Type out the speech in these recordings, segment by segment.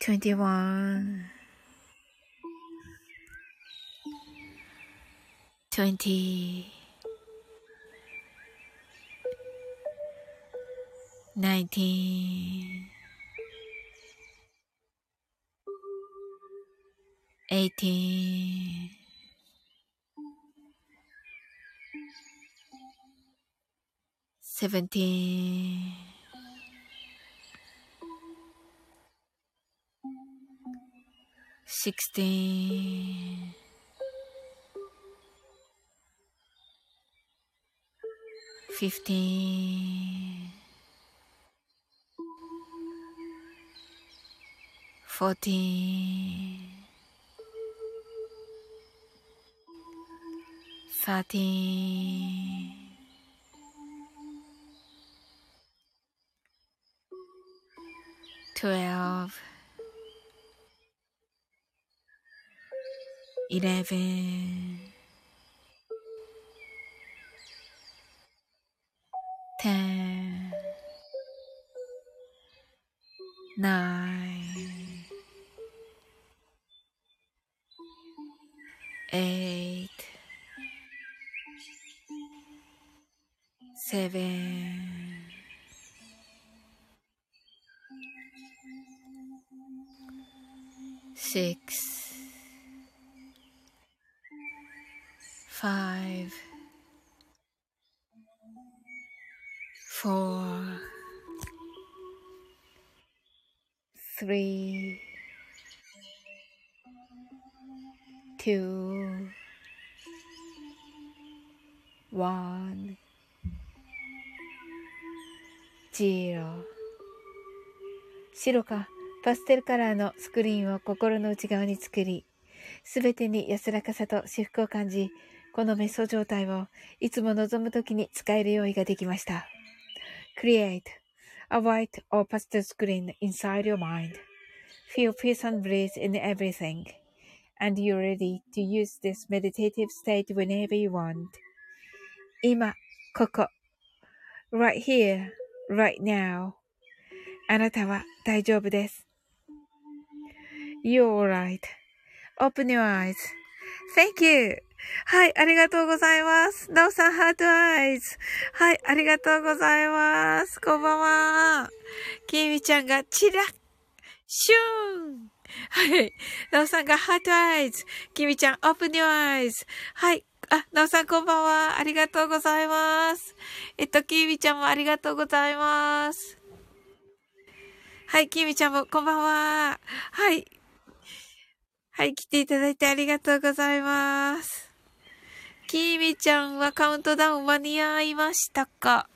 21 20 19 18 17 16 15 14 13 12 11 three, two, one, zero 白かパステルカラーのスクリーンを心の内側に作り、すべてに安らかさと至福を感じ、この瞑想状態をいつも望むときに使える用意ができました。Create a white or pastel screen inside your mind. Feel peace and bliss in everything. And you're ready to use this meditative state whenever you want. 今、ここ。right here, right now. あなたは大丈夫です。You're alright. Open your eyes. Thank you. はい、ありがとうございます。なおさん、ハートアイズ。はい、ありがとうございます。こんばんは。きみちゃんがチラッ、シューン。はい。なおさんがハートアイズ。きみちゃん、オープンニュアイズ。はい。あ、なおさんこんばんは。ありがとうございます。えっと、きみちゃんもありがとうございます。はい、きみちゃんもこんばんは。はい。はい、来ていただいてありがとうございます。きーみちゃんはカウントダウン間に合いましたか？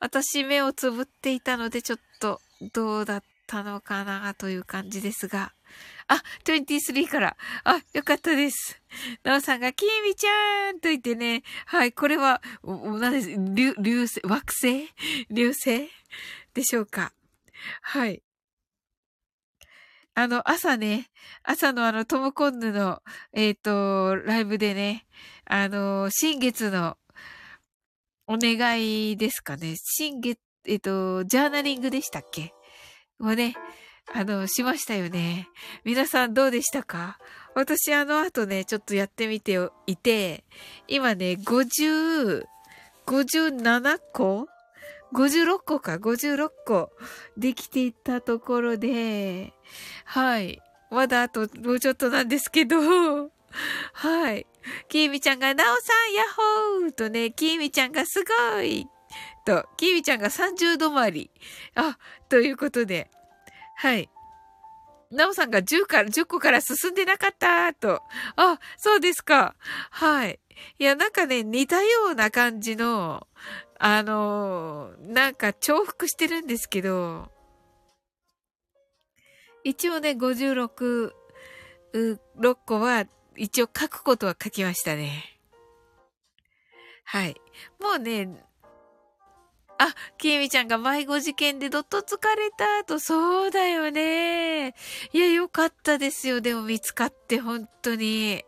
私目をつぶっていたのでちょっとどうだったのかなという感じですが。あ、23から。あ、よかったです。なおさんが、きみちゃんと言ってね。はい、これは、何です、流星、惑星？流星？でしょうか。はい。あの、朝ね、朝のあの、トムコンヌの、えっ、ー、と、ライブでね、あの、新月のお願いですかね。新月、えっ、ー、と、ジャーナリングでしたっけ？をね、あの、しましたよね。皆さんどうでしたか？私あの後ね、ちょっとやってみていて、今ね、50、57個 ?56 個か、56個できていったところで、はい。まだあともうちょっとなんですけど、はい。キーミちゃんが、なおさん、ヤッホーとね、キーミちゃんがすごいと、キーミちゃんが30度回り。あ、ということで、はい。なおさんが10から、10個から進んでなかったと。あ、そうですか。はい。いや、なんかね、似たような感じの、あのー、なんか重複してるんですけど、一応ね、56、6個は、一応書くことは書きましたね。はい。もうね、あ、きえみちゃんが迷子事件でどっと疲れたと、そうだよね。いや、よかったですよ。でも見つかって、本当に。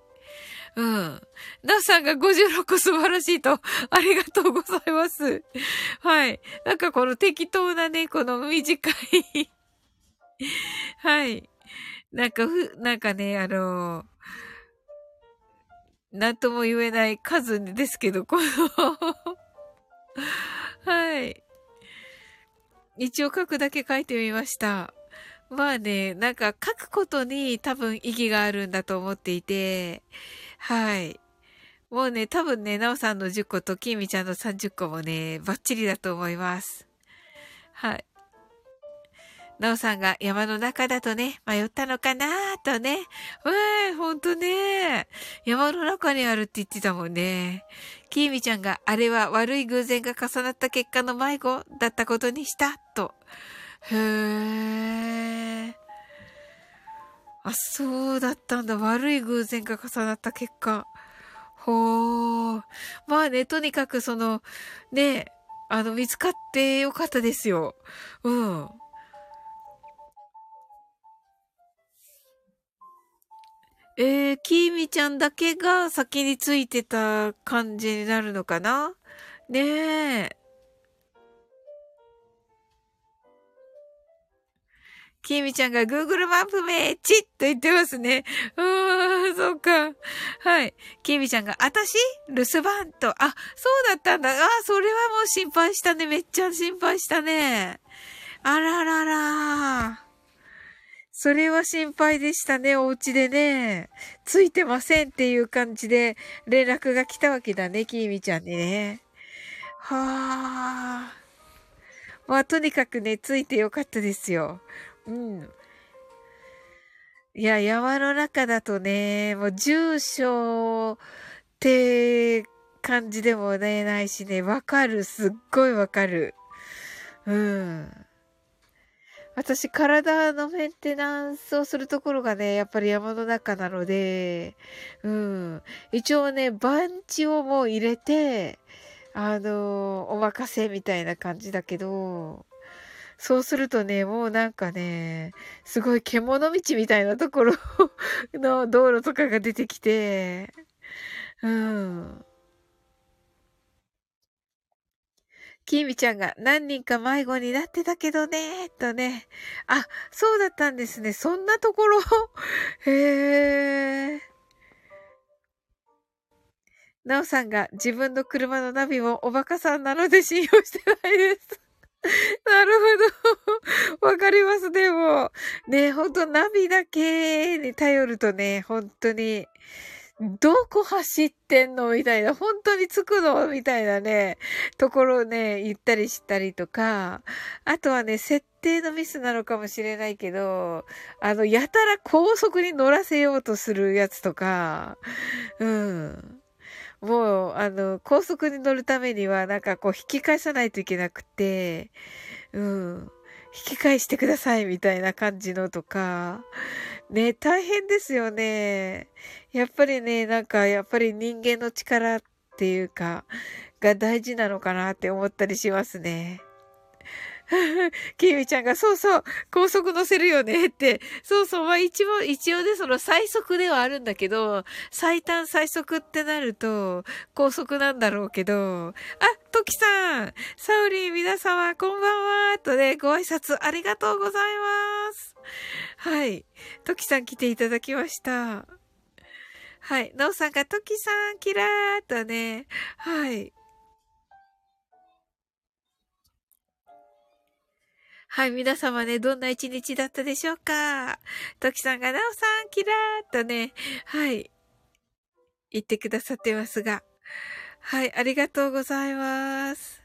うん。ナさんが56個素晴らしいと、ありがとうございます。はい。なんかこの適当なね、この短いはい。なんかふ、なんかね、あのなんとも言えない数ですけど、このはい。一応書くだけ書いてみました。まあね、なんか書くことに多分意義があるんだと思っていて、はい。もうね、多分ね、なおさんの10個ときみちゃんの30個もね、バッチリだと思います。はい。なおさんが山の中だとね、迷ったのかなーとね。ええー、ほんとね。山の中にあるって言ってたもんね。きーみちゃんがあれは悪い偶然が重なった結果の迷子だったことにした、と。へえ。あ、そうだったんだ。悪い偶然が重なった結果。ほー。まあね、とにかくその、ね、あの、見つかってよかったですよ。うん。えー、きーみちゃんだけが先についてた感じになるのかな？ねえ。きみちゃんが Google マップめちっと言ってますね。うーん、そうか。はい。きみちゃんが、あたし？留守番と。あ、そうだったんだ。あ、それはもう心配したね。めっちゃ心配したね。あららら。それは心配でしたね、お家でね。ついてませんっていう感じで連絡が来たわけだね、きみちゃんにね。はあ。まあ、とにかくね、ついてよかったですよ。うん。いや、山の中だとね、もう住所って感じでもね、ないしね、わかる。すっごいわかる。うん。私、体のメンテナンスをするところがね、やっぱり山の中なので、うん。一応ね、番地をもう入れて、あの、お任せみたいな感じだけど、そうするとね、もうなんかね、すごい獣道みたいなところ の道路とかが出てきて、うん。きみちゃんが何人か迷子になってたけどね、とね。あ、そうだったんですね。そんなところ？へえ。なおさんが自分の車のナビもおバカさんなので信用してないです。なるほど。わかります、でも。ね、ほんとナビだけに頼るとね、本当に。どこ走ってんのみたいな、本当に着くのみたいなね、ところをね、行ったりしたりとか、あとはね、設定のミスなのかもしれないけど、あの、やたら高速に乗らせようとするやつとか、うん。もう、あの、高速に乗るためには、なんかこう、引き返さないといけなくて、うん。引き返してくださいみたいな感じのとか、ね、大変ですよね。やっぱりね、なんか、やっぱり人間の力っていうか、が大事なのかなって思ったりしますね。きみちゃんが、そうそう、高速乗せるよねって。そうそう、まあ一応、一応ね、その最速ではあるんだけど、最短最速ってなると、高速なんだろうけど、あ、トキさん、サウリー皆様、こんばんは、とね、ご挨拶ありがとうございます。はい。トキさん来ていただきました。はい。ナオさんがトキさん、キラーとね、はい。はい、皆様ね、どんな一日だったでしょうか？トキさんが、ナオさん、キラーとね、はい、言ってくださってますが。はい、ありがとうございます。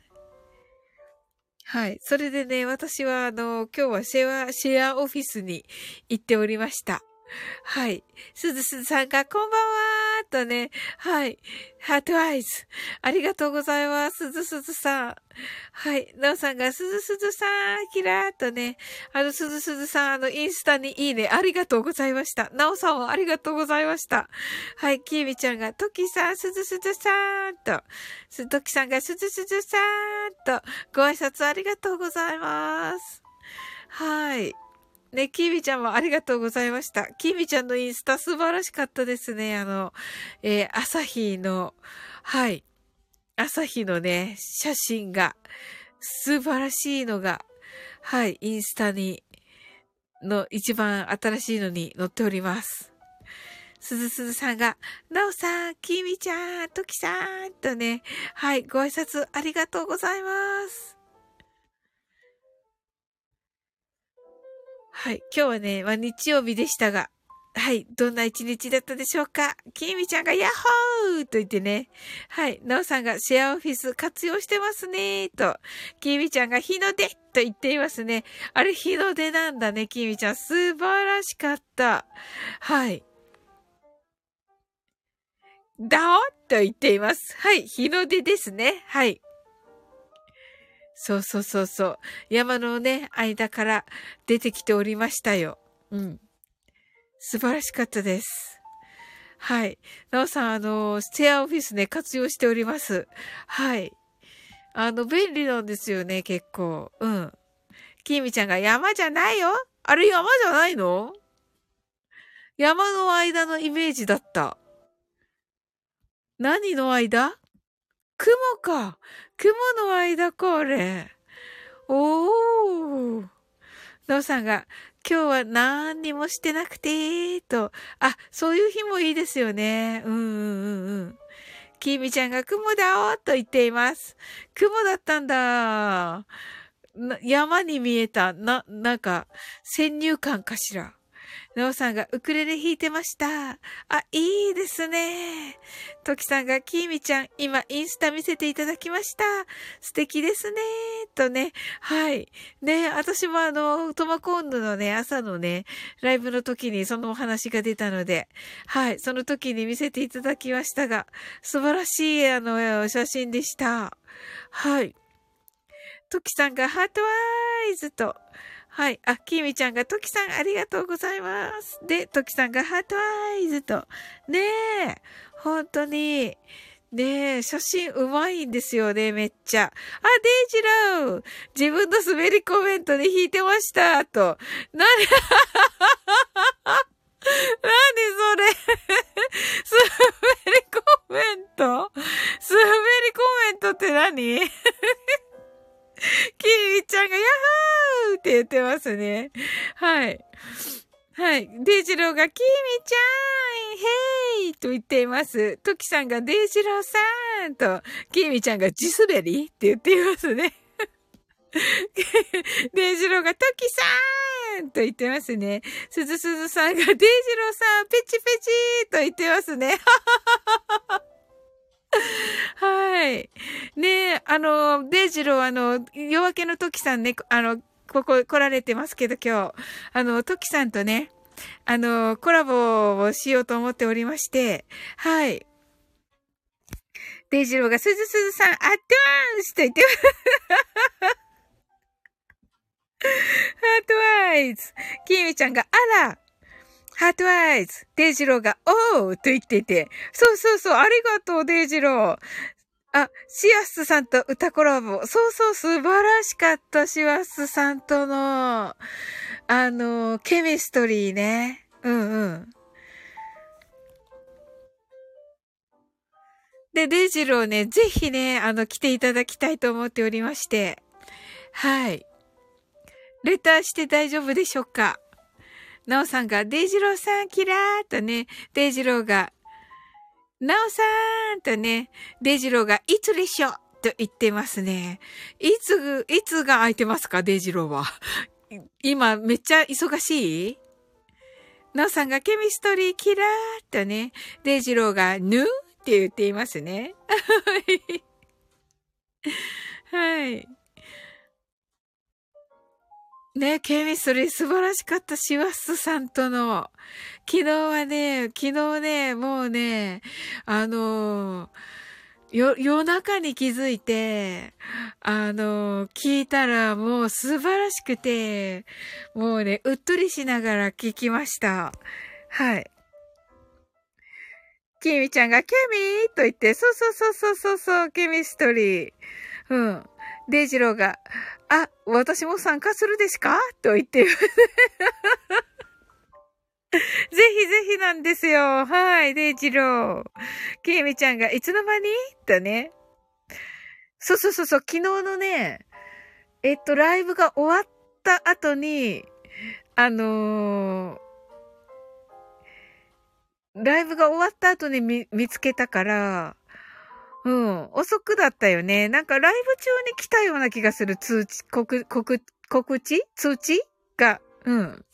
はい。それでね、私は、あの、今日はシェア、シェアオフィスに行っておりました。はい。すずすずさんが、こんばんはっとね、はい。ハートアイズ。ありがとうございます。すずすずさん。はい。なおさんが、すずすずさん、キラーっとね、あの、すずすずさん、あの、インスタにいいね、ありがとうございました。なおさんもありがとうございました。はい。きーみちゃんが、ときさん、すずすずさんと、す、ときさんが、すずすずさんと、ご挨拶ありがとうございます。はい。ね、キービちゃんもありがとうございました。キービちゃんのインスタ素晴らしかったですね。あの、えー、朝日の、はい。朝日のね、写真が、素晴らしいのが、はい、インスタに、の一番新しいのに載っております。すずすずさんが、なおさん、きみちゃん、ときさん、とね、はい、ご挨拶ありがとうございます。はい。今日はね、まあ、日曜日でしたが、はい。どんな一日だったでしょうか？きーみちゃんがヤッホーと言ってね。はい。なおさんがシェアオフィス活用してますねと。きーみちゃんが日の出と言っていますね。あれ日の出なんだね、きーみちゃん。素晴らしかった。はい。だおと言っています。はい。日の出ですね。はい。そうそうそうそう。山のね、間から出てきておりましたよ。うん。素晴らしかったです。はい。なおさん、あの、ステアオフィスね、活用しております。はい。あの、便利なんですよね、結構。うん。きみちゃんが山じゃないよ？あれ山じゃないの？山の間のイメージだった。何の間？雲か。雲の間か、あれ。おー。ノーさんが、今日は何にもしてなくて、と。あ、そういう日もいいですよね。うんうんうんうん。きみちゃんが雲だおと言っています。雲だったんだ。山に見えた。な、なんか、先入観かしら。なおさんがウクレレ弾いてました。あ、いいですね。トキさんがキーミちゃん、今インスタ見せていただきました。素敵ですね。とね。はい。ね、私もあの、トマコンヌのね、朝のね、ライブの時にそのお話が出たので、はい。その時に見せていただきましたが、素晴らしいあの、写真でした。はい。トキさんがハートワーイズと、はい。あ、きみちゃんが、ときさんありがとうございます。で、ときさんがハートアイズと。ねえ。本当に。ねえ、写真うまいんですよね、めっちゃ。あ、デイジロー自分の滑りコメントで弾いてましたと。なに、なにそれ滑りコメント？滑りコメントって何？キリちゃんがヤッホーって言ってますね。はい。はい。デイジローが、キミちゃん hey と言っています。トキさんが、デイジローさんと、キミちゃんが、地滑りって言っていますね。デイジローが、トキさんと言ってますね。すずすずさんが、デイジローさん、ペチペチと言ってますね。ははははは はい。ね、あの、デイジロー、あの、夜明けの時さんね、あの、ここ来られてますけど今日、あの、トキさんとね、あの、コラボをしようと思っておりまして、はい。デイジローが、すずすずさん、アットワンスと言ってますハートワイズ。キーミちゃんが、あらハートワイズ。デイジローが、おーと言っていて。そうそうそう、ありがとう、デイジロー。あ、シアスさんと歌コラボ。そうそう、素晴らしかった、シアスさんとの、あの、ケミストリーね。うんうん。で、デイジローね、ぜひね、あの、来ていただきたいと思っておりまして。はい。レターして大丈夫でしょうか？なおさんが、デイジローさん、キラーとね、デイジローが、なおさーんとね、デイジローが、いつでしょと言ってますね。いつ、いつが空いてますかデイジローは。今、めっちゃ忙しい？なおさんが、ケミストリーキラーとね、デイジローが、ぬって言っていますね。はい。ね、ケミストリー素晴らしかった。シワスさんとの。昨日はね、昨日ね、もうね、あのよ、夜中に気づいて、あの聞いたらもう素晴らしくて、もうね、うっとりしながら聞きました。はい。キミちゃんが、ケミーと言って、そうそうそうそうそうそう、ケミストリー。うん。デイジローが、あ、私も参加するですか？と言って、ぜひぜひなんですよ。はい、デイジロー。ケイミちゃんが、いつの間に？とね。そうそうそうそう、昨日のね、えっと、ライブが終わった後に、あのー、ライブが終わった後に見、見つけたから、うん。遅くだったよね。なんかライブ中に来たような気がする通知、告、告、告知？通知？が、うん。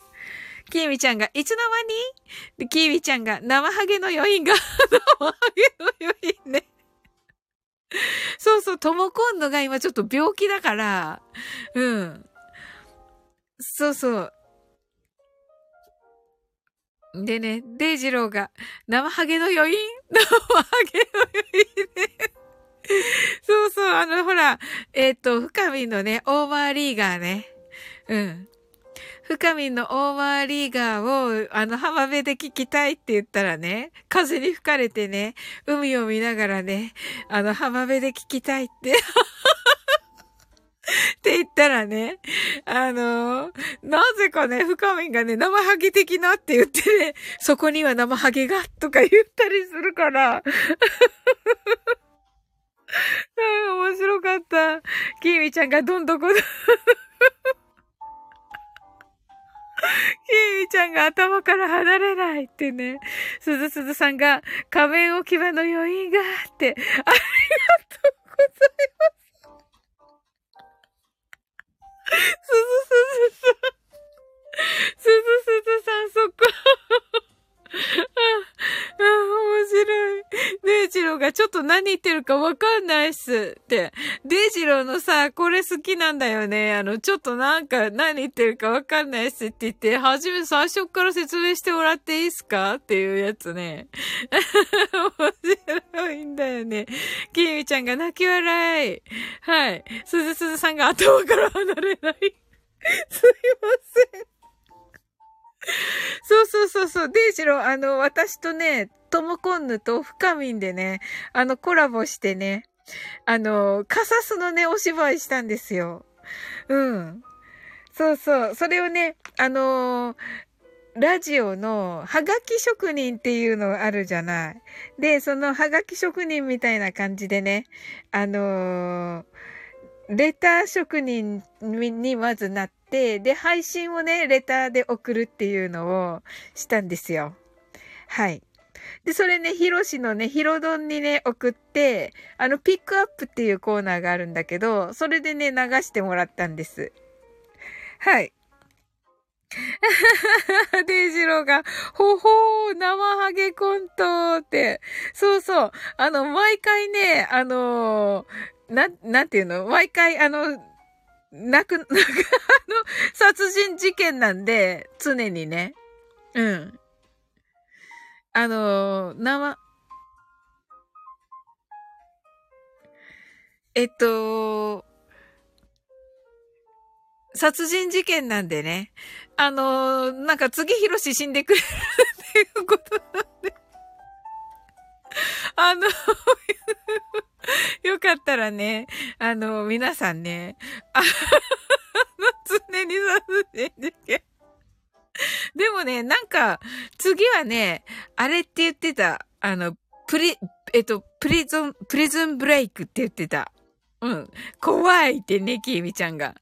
キーミちゃんが、いつの間に？キーミちゃんが、生ハゲの余韻が、生ハゲの余韻ね。そうそう、トモコンヌが今ちょっと病気だから、うん。そうそう。でね、デイジローが、生ハゲの余韻？生ハゲの余韻ね。そうそう、あの、ほら、えっ、ー、と、深みのね、オーバーリーガーね。うん。深みのオーバーリーガーを、あの、浜辺で聞きたいって言ったらね、風に吹かれてね、海を見ながらね、あの、浜辺で聞きたいって って言ったらね、あのー、なぜかね、深みがね、生ハゲ的なって言ってね、そこには生ハゲが、とか言ったりするから。面白かった。キーミちゃんがどんどこどんキーミちゃんが頭から離れないってね。すずすずさんが仮面置き場の余韻があって、ありがとうございます。すずすずさん。すずすずさん、そっか。あ、あ、面白い。デイジローがちょっと何言ってるかわかんないっすって。デイジローのさ、これ好きなんだよね。あの、ちょっとなんか何言ってるかわかんないっすって言って、はじめ最初から説明してもらっていいっすか？っていうやつね。面白いんだよね。キミちゃんが泣き笑い。はい。すずすずさんが頭から離れない。すいません。そうそうそうそう。デイジロー、あの、私とね、トモコンヌと深みんでね、あの、コラボしてね、あの、カサスのね、お芝居したんですよ。うん。そうそう。それをね、あのラジオのハガキ職人っていうのあるじゃない。で、そのハガキ職人みたいな感じでね、あのー、レター職人にまずなって、で、配信をね、レターで送るっていうのをしたんですよ。はい。で、それね、ヒロシのね、ヒロドンにね、送って、あの、ピックアップっていうコーナーがあるんだけど、それでね、流してもらったんです。はい。デイジローが、ほほー、生ハゲコントって。そうそう。あの、毎回ね、あのー、な、なんていうの？毎回、あの、なく、なんか、あの、殺人事件なんで、常にね。うん。あの、生、えっと、殺人事件なんでね。あの、なんか次ひろし死んでくれるっていうことなんで。あの、よかったらね、あの、皆さんね、あの、常に殺人事件。でもね、なんか、次はね、あれって言ってた。あの、プリ、えっと、プリズン、プリズンブレイクって言ってた。うん。怖いってね、キーミちゃんが。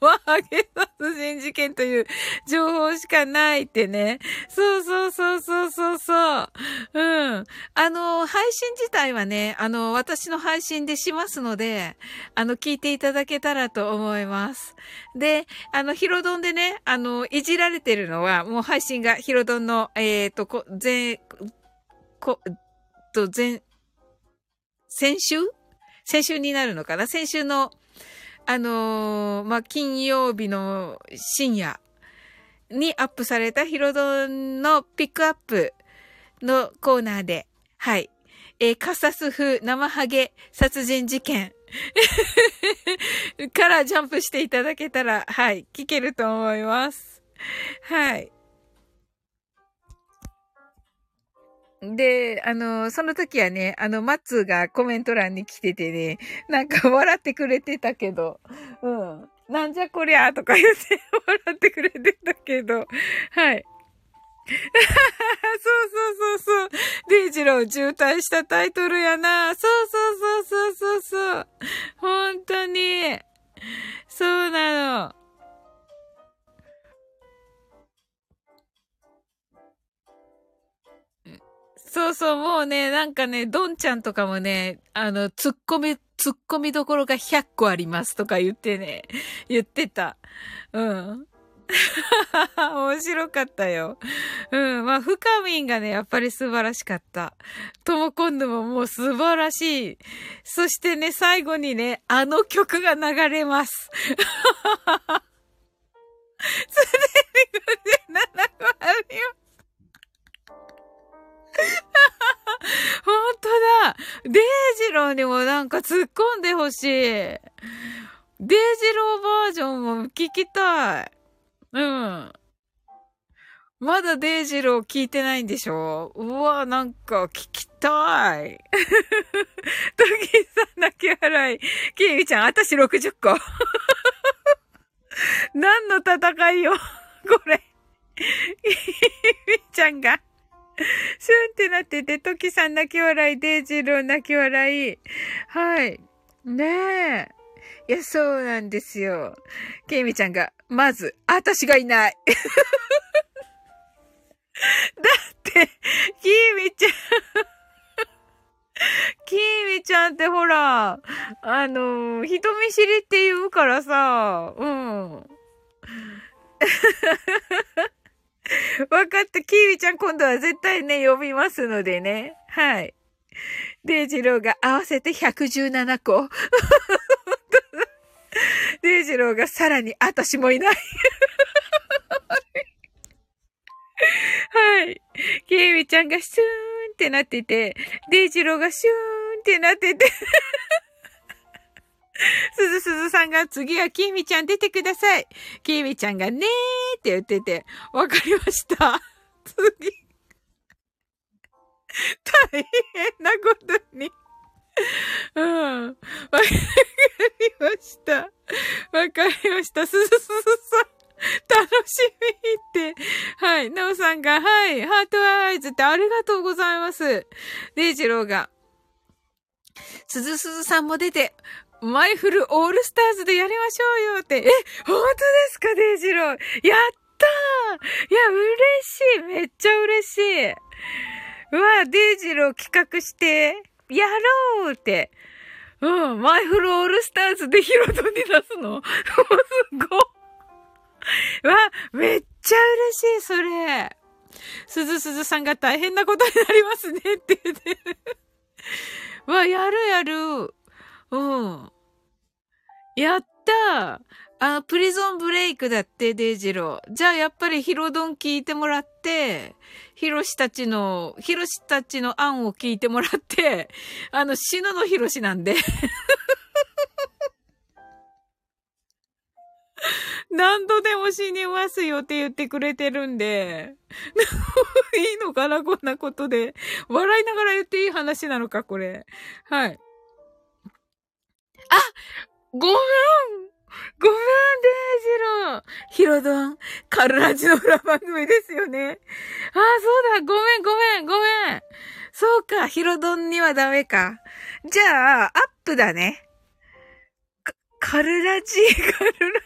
生ハゲ殺人事件という情報しかないってね。そうそうそうそうそうそう。うん。あの、配信自体はね、あの、私の配信でしますので、あの、聞いていただけたらと思います。で、あの、ヒロドンでね、あの、いじられてるのは、もう配信がヒロドンの、えっ、ー、と、こ、前、こ、と、前、先週？先週になるのかな？先週のあのー、まあ、金曜日の深夜にアップされたヒロドンのピックアップのコーナーで、はい。えー、カサス風生ハゲ殺人事件 からジャンプしていただけたら、はい、聞けると思います。はい。で、あの、その時はね、あの、マッツがコメント欄に来ててね、なんか笑ってくれてたけど、うん。なんじゃこりゃーとか言って笑ってくれてたけど、はい。そうそうそうそう。デイジロー渋滞したタイトルやな。そうそうそうそうそうそう。本当に。そうなの。そうそう、もうね、なんかね、ドンちゃんとかもね、あの、突っ込み、突っ込みどころが100個ありますとか言ってね、言ってた。うん。面白かったよ。うん。まあ、フカミンがね、やっぱり素晴らしかった。トモコンヌももう素晴らしい。そしてね、最後にね、あの曲が流れます。すでに57個あるよ。本当だデイジローにもなんか突っ込んでほしい。デイジローバージョンも聞きたい。うん。まだデイジロー聞いてないんでしょ？うわ、なんか聞きたい。トギさん泣き笑い。キーミちゃん、あたし60個。何の戦いよ、これ。キーミちゃんが。シュンってなってて、トキさん泣き笑い、デイジロー泣き笑い。はい。ねえ。いや、そうなんですよ。ケイミちゃんが、まず、私がいない。だって、キーミちゃん キーミちゃんってほら、あの、人見知りって言うからさ、うん。わかった。キーウィちゃん今度は絶対ね、呼びますのでね。はい。デイジローが合わせて117個。デイジローがさらに、私もいない。はい。キーウィちゃんがシューンってなってて、デイジローがシューンってなってて。すずすずさんが次はきみちゃん出てください。きみちゃんがねーって言ってて、わかりました。次。大変なことに。うん。わかりました。わかりました。すずすずさん。楽しみって。はい。なおさんが、はい。 heart eyes ってありがとうございます。デイジローが、すずすずさんも出て、マインドフル all stars でやりましょうよって。え、本当ですか、デイジロー。やったーいや、嬉しい。めっちゃ嬉しい。うわ、デイジロー企画して、やろうって。うん、マインドフル all stars でヒロトに出すの すごわ、めっちゃ嬉しい、それ。すずすずさんが大変なことになりますねって言ってわ、やるやる。うん。やったあ、プリゾンブレイクだって、デイジロー。じゃあ、やっぱりヒロドン聞いてもらって、ヒロシたちの、ヒロシたちの案を聞いてもらって、あの、死ぬのヒロシなんで。何度でも死にますよって言ってくれてるんで。いいのかなこんなことで。笑いながら言っていい話なのかこれ。はい。あごめんごめん、デイジロー。ヒロドン、カルラジの裏番組ですよね。ああ、そうだ。ごめん、ごめん、ごめん。そうか、ヒロドンにはダメか。じゃあ、アップだね。カルラジ、カルラ、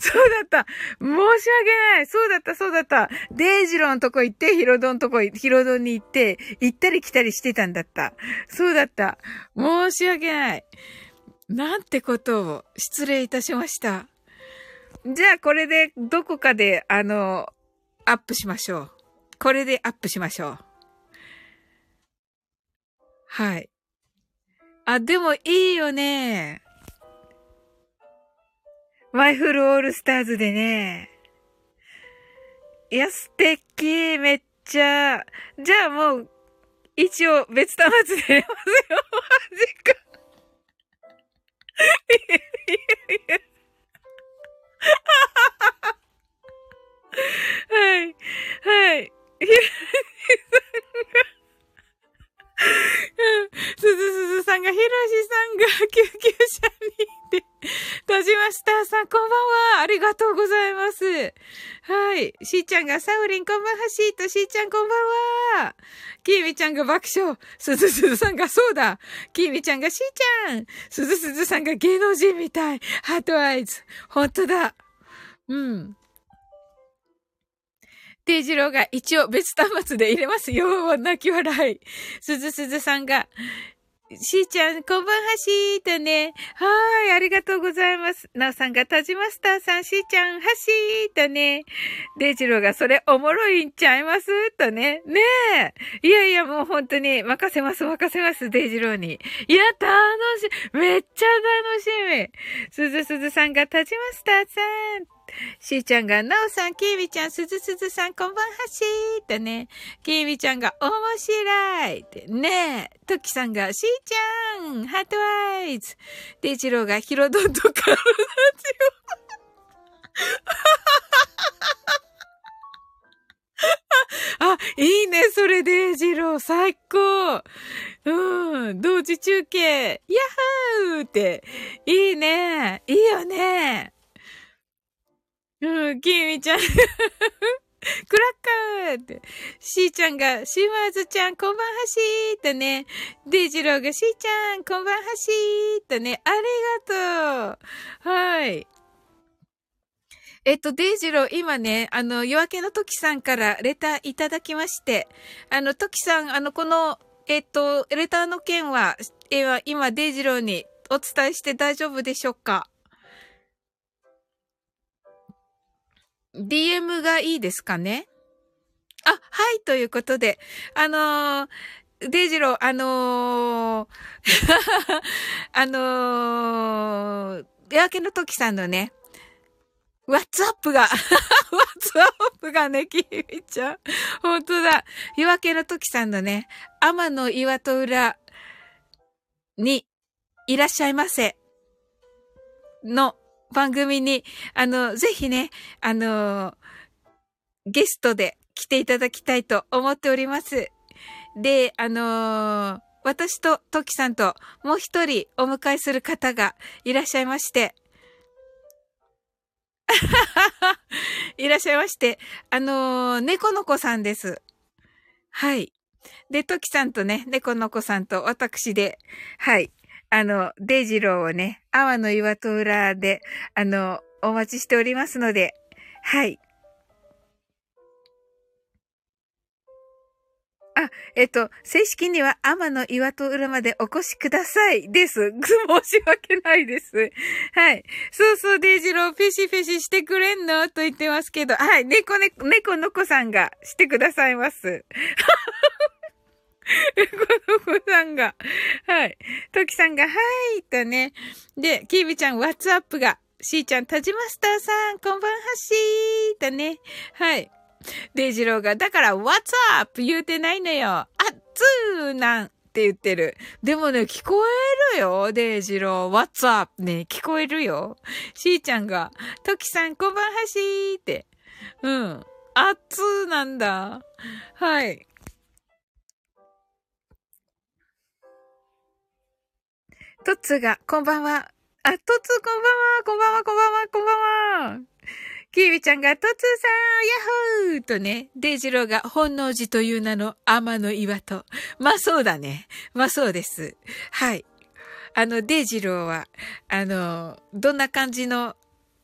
そうだった。申し訳ない。そうだった、そうだった。デイジローのとこ行って、ヒロドンとこ、ヒロドンに行って、行ったり来たりしてたんだった。そうだった。申し訳ない。なんてことを失礼いたしました。じゃあこれでどこかであの、アップしましょう。これでアップしましょう。はい。あ、でもいいよね。マイフルオールスターズでね。いや、素敵めっちゃ。じゃあもう、一応別端末でやりますよ。マジか。はい。はい。すずすずさんが、ひろしさんが救急車に行って、田島スターさん、こんばんは。ありがとうございます。はい。しーちゃんが、サウリン、こんばんは、シート、しーちゃん、こんばんは。きーみちゃんが爆笑。すずすずさんが、そうだ。きーみちゃんが、しーちゃん。すずすずさんが芸能人みたい。ハートアイズ。ほんとだ。うん。定次郎が一応別端末で入れますよ。泣き笑い。すずすずさんが、しーちゃん、こんばんはしーとね。はーい、ありがとうございます。なおさんが、たじまスターさん、しーちゃん、はしーとね。デイジローが、それおもろいんちゃいますとね。ねえ。いやいや、もう本当に、任せます、任せます、デイジローに。いや、楽し。めっちゃ楽しみ。すずすずさんが、たじまスターさん。しーちゃんが、なおさん、きーみちゃん、すずすずさん、こんばんはしーってね。きーみちゃんが、面白いってね。ときさんが、しーちゃん、ハートワイズ。でいちろうが、ヒロドンとカルナジオ。あ、いいね、それで、ジロー、最高。うん、同時中継、ヤッハーって、いいね、いいよね。うん、きみちゃん。クラッカーって。しーちゃんが、しまずちゃん、こんばんはしーとね。デイジローが、しーちゃん、こんばんはしーとね。ありがとう。はい。えっと、デイジロー、今ね、あの、夜明けの時さんからレターいただきまして、あの、時さん、あの、この、えっと、レターの件は、え今、デイジローにお伝えして大丈夫でしょうか？DM がいいですかね？あ、はい、ということで、あのー、デイジロー、あのー、あのー、夜明けの時さんのね、ワッツアップが、ワッツアップがね、きみちゃん。本当だ。夜明けの時さんのね、天の岩戸裏にいらっしゃいませ。の番組に、あの、ぜひね、あの、ゲストで来ていただきたいと思っております。で、あの私とトキさんともう一人お迎えする方がいらっしゃいまして、いらっしゃいまして、あの猫の子さんです。はい。で、トキさんとね、猫の子さんと私で、はい。あの、デイジローをね、阿波の岩戸裏で、あの、お待ちしておりますので、はい。あ、えっと、正式には天の岩戸裏までお越しください。です。申し訳ないです。はい。そうそう、デイジロー、ペシペシしてくれんの？と言ってますけど、はい。猫猫、猫の子さんがしてくださいます。この子さんが。はい。トキさんが、はいとね。で、キービちゃん、ワッツアップが。しーちゃん、タジマスターさん、こんばんはしーとね。はい。デイジローが、だから、ワッツアップ言うてないのよ。あっつーなんって言ってる。でもね、聞こえるよ、デイジロー。What's up? ね、聞こえるよ。しーちゃんが、トキさん、こんばんはしーって。うん。あっつーなんだ。はい。トッツーが、こんばんは。あ、トッツーこんばんは、こんばんは、こんばんは、こんばんは。キービちゃんが、トツーさん、ヤッホーとね、デイジローが本能寺という名の天の岩と。まあそうだね。まあそうです。はい。あの、デイジローは、あの、どんな感じの、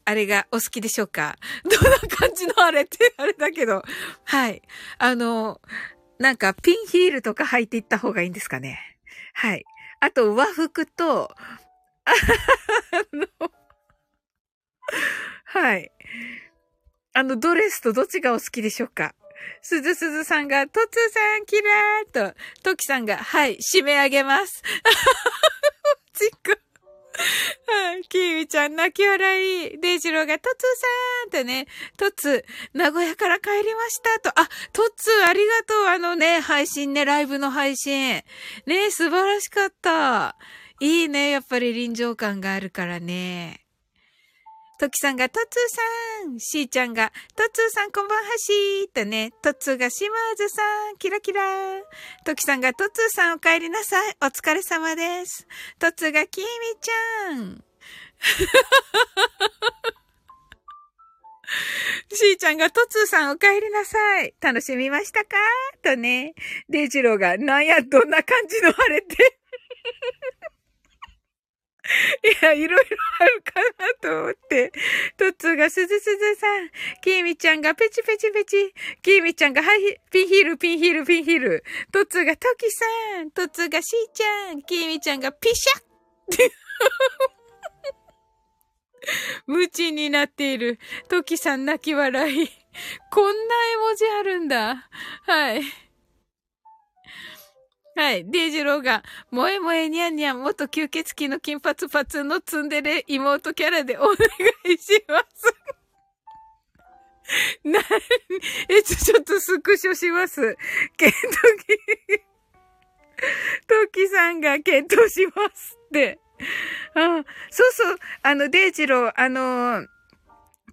あれがお好きでしょうか？どんな感じのあれってあれだけど。はい。あの、なんかピンヒールとか履いていった方がいいんですかね？はい。あと和服と、あの、はい。あの、ドレスとどっちがお好きでしょうか？すずすずさんが、とつさん、キラーと、ときさんが、はい、締め上げます。ちっく。キーウちゃん泣き笑い。デイジローが、トツーさんとね、トツ、名古屋から帰りましたと。あ、トツ、ありがとう。あのね、配信ね、ライブの配信。ね、素晴らしかった。いいね、やっぱり臨場感があるからね。トキさんが、トツーさん。シーちゃんが、トツーさんこんばんはしー。とね、トツーがシマーズさん。キラキラ。トキさんが、トツーさんお帰りなさい。お疲れ様です。トツーが、キミちゃん。しーちゃんが、トツーさんお帰りなさい。楽しみましたか？とね。デイジローが、なんや、どんな感じのあれって いや、いろいろあるかなと思って。トッツーがすずすずさん。キーミちゃんがペチペチペチ。キーミちゃんがハイ、ピンヒール、ピンヒール、ピンヒール。トッツーがトキさん。トッツーがシーちゃん。キーミちゃんがピシャッ 無知になっている。トキさん泣き笑い。こんな絵文字あるんだ。はい。はい。デイジローが、萌え萌えにゃんにゃん、元吸血鬼の金髪パツのツンデレ妹キャラでお願いします。な、え、ちょ、ちょっとスクショします。ケントキ、トキさんが検討しますって。あそうそう、あの、デイジロー、あの、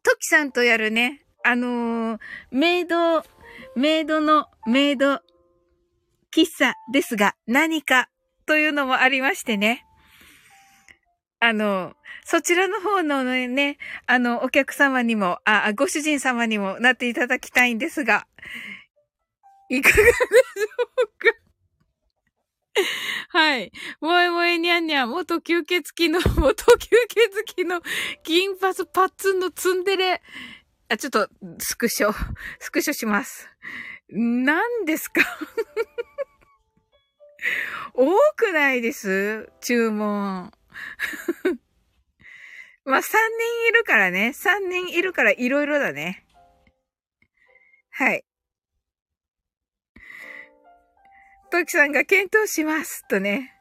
トキさんとやるね、あの、メイド、メイドの、メイド、喫茶ですが何かというのもありましてね。あの、そちらの方のね、あの、お客様にも、あ、ご主人様にもなっていただきたいんですが、いかがでしょうか？はい。もえもえにゃんにゃん、元吸血鬼の、元吸血鬼の銀髪パッツンのツンデレ。あ、ちょっと、スクショ、スクショします。何ですか？多くないです注文。まあ、3人いるからね。3人いるからいろいろだね。はい。トキさんが検討します。とね。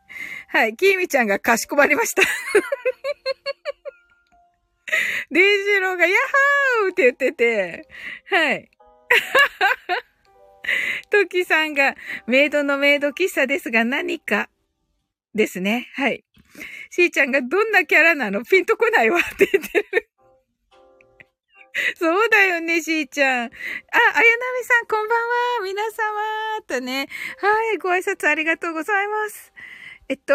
はい。キーミちゃんがかしこまりました。デイジローがヤッホーって言ってて。はい。トキさんが、メイドのメイド喫茶ですが何か？ですね。はい。しーちゃんがどんなキャラなの？ピンとこないわって言ってる。そうだよね、しーちゃん。あ、あやなみさん、こんばんは。皆様。とね。はい、ご挨拶ありがとうございます。えっと、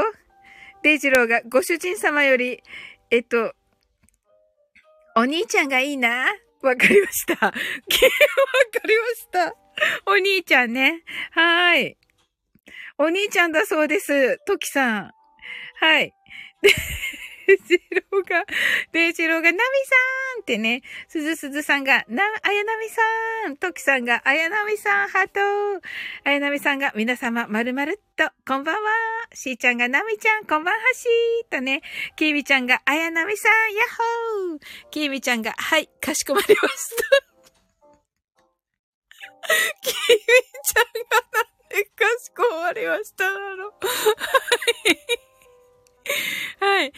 デイジローがご主人様より、えっと、お兄ちゃんがいいな？わかりました。わかりました。お兄ちゃんね。はい。お兄ちゃんだそうです。トキさん。はい。で、ジローが、デイジローが、ナミさんってね、すずすずさんが、な、あやなみさん、トキさんが、あやなみさん、ハート。あやなみさんが、皆様、まるまるっと、こんばんは。しーちゃんが、なみちゃん、こんばんはしーとね、きーみちゃんが、あやなみさん、やっほー。きーみちゃんが、はい、かしこまりました。きみちゃんがなんでかしこまれました。あの、はい。はい。アン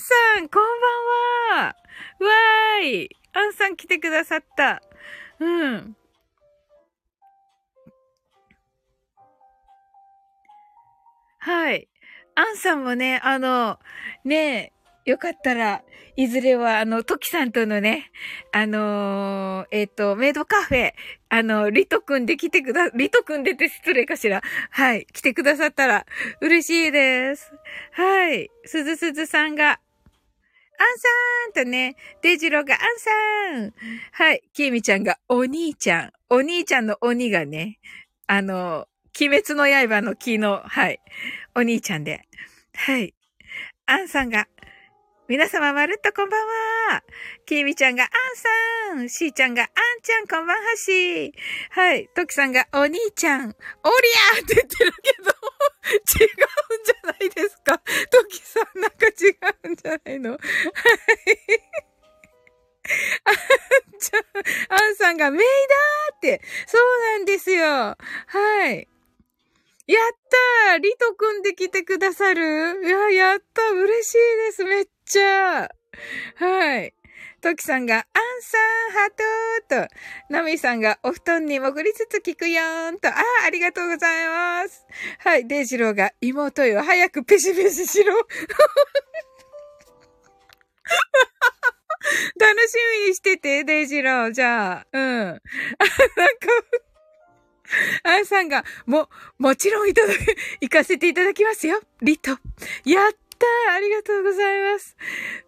さん、こんばんは。わーい。アンさん来てくださった。うん。はい。アンさんもね、あの、ねよかったら、いずれは、あの、トキさんとのね、あのー、えっ、ー、と、メイドカフェ、あの、リトくんで来てくだ、リトくんでて失礼かしら。はい。来てくださったら嬉しいです。はい。すずすずさんが、アンさんとね、デジローがアンさん。はい。キミちゃんがお兄ちゃん。お兄ちゃんの鬼がね、あの、鬼滅の刃の木の、はい。お兄ちゃんで。はい。アンさんが、皆様まるっとこんばんは。きみちゃんがあんさん。しーちゃんがあんちゃんこんばんはしー。はい。ときさんがお兄ちゃん。おりゃーって言ってるけど、違うんじゃないですか。ときさんなんか違うんじゃないのはい。あんちゃん、あんさんがメイだーって。そうなんですよ。はい。やったーリトくんで来てくださるいや、やった嬉しいです。めっちゃ。はい。トキさんが、アンサー、ハトーと、ナミさんが、お布団に潜りつつ聞くよーんと、ああ、ありがとうございます。はい、デイジローが、妹よ、早くペシペシしろ。楽しみにしてて、デイジロー。じゃあ、うん。なんか、アンさんが、も、もちろんいただ、行かせていただきますよ。リト。やっありがとうございます。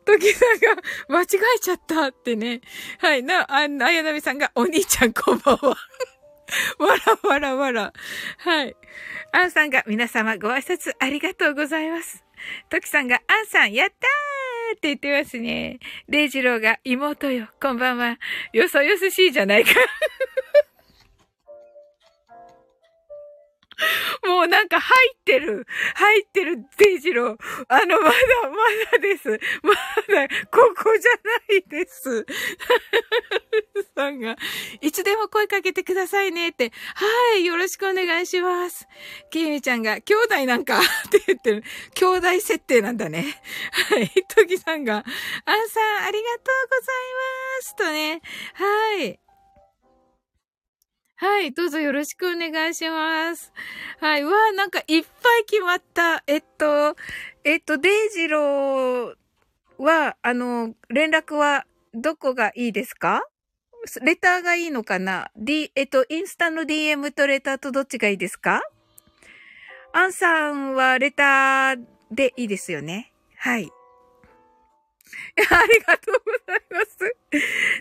トキさんが、間違えちゃったってね。はい。な、あ、あやなみさんが、お兄ちゃんこんばんは。わらわらわら。はい。アンさんが、皆様ご挨拶ありがとうございます。トキさんが、アンさん、やったーって言ってますね。レイジローが、妹よ、こんばんは。よそよそしいじゃないか。もうなんか入ってる。入ってる、デイジロー。あの、まだ、まだです。まだ、ここじゃないです。さんが、いつでも声かけてくださいねって。はい、よろしくお願いします。キミちゃんが、兄弟なんか って言ってる。兄弟設定なんだね。はい、トギさんが、アンさん、ありがとうございます。とね。はい。はい、どうぞよろしくお願いします。はい、うわ、なんかいっぱい決まった。えっと、えっと、デイジローは、あの、連絡はどこがいいですか？レターがいいのかな ?D、えっと、インスタの DM とレターとどっちがいいですか？アンさんはレターでいいですよね。はい。ありがとうございます。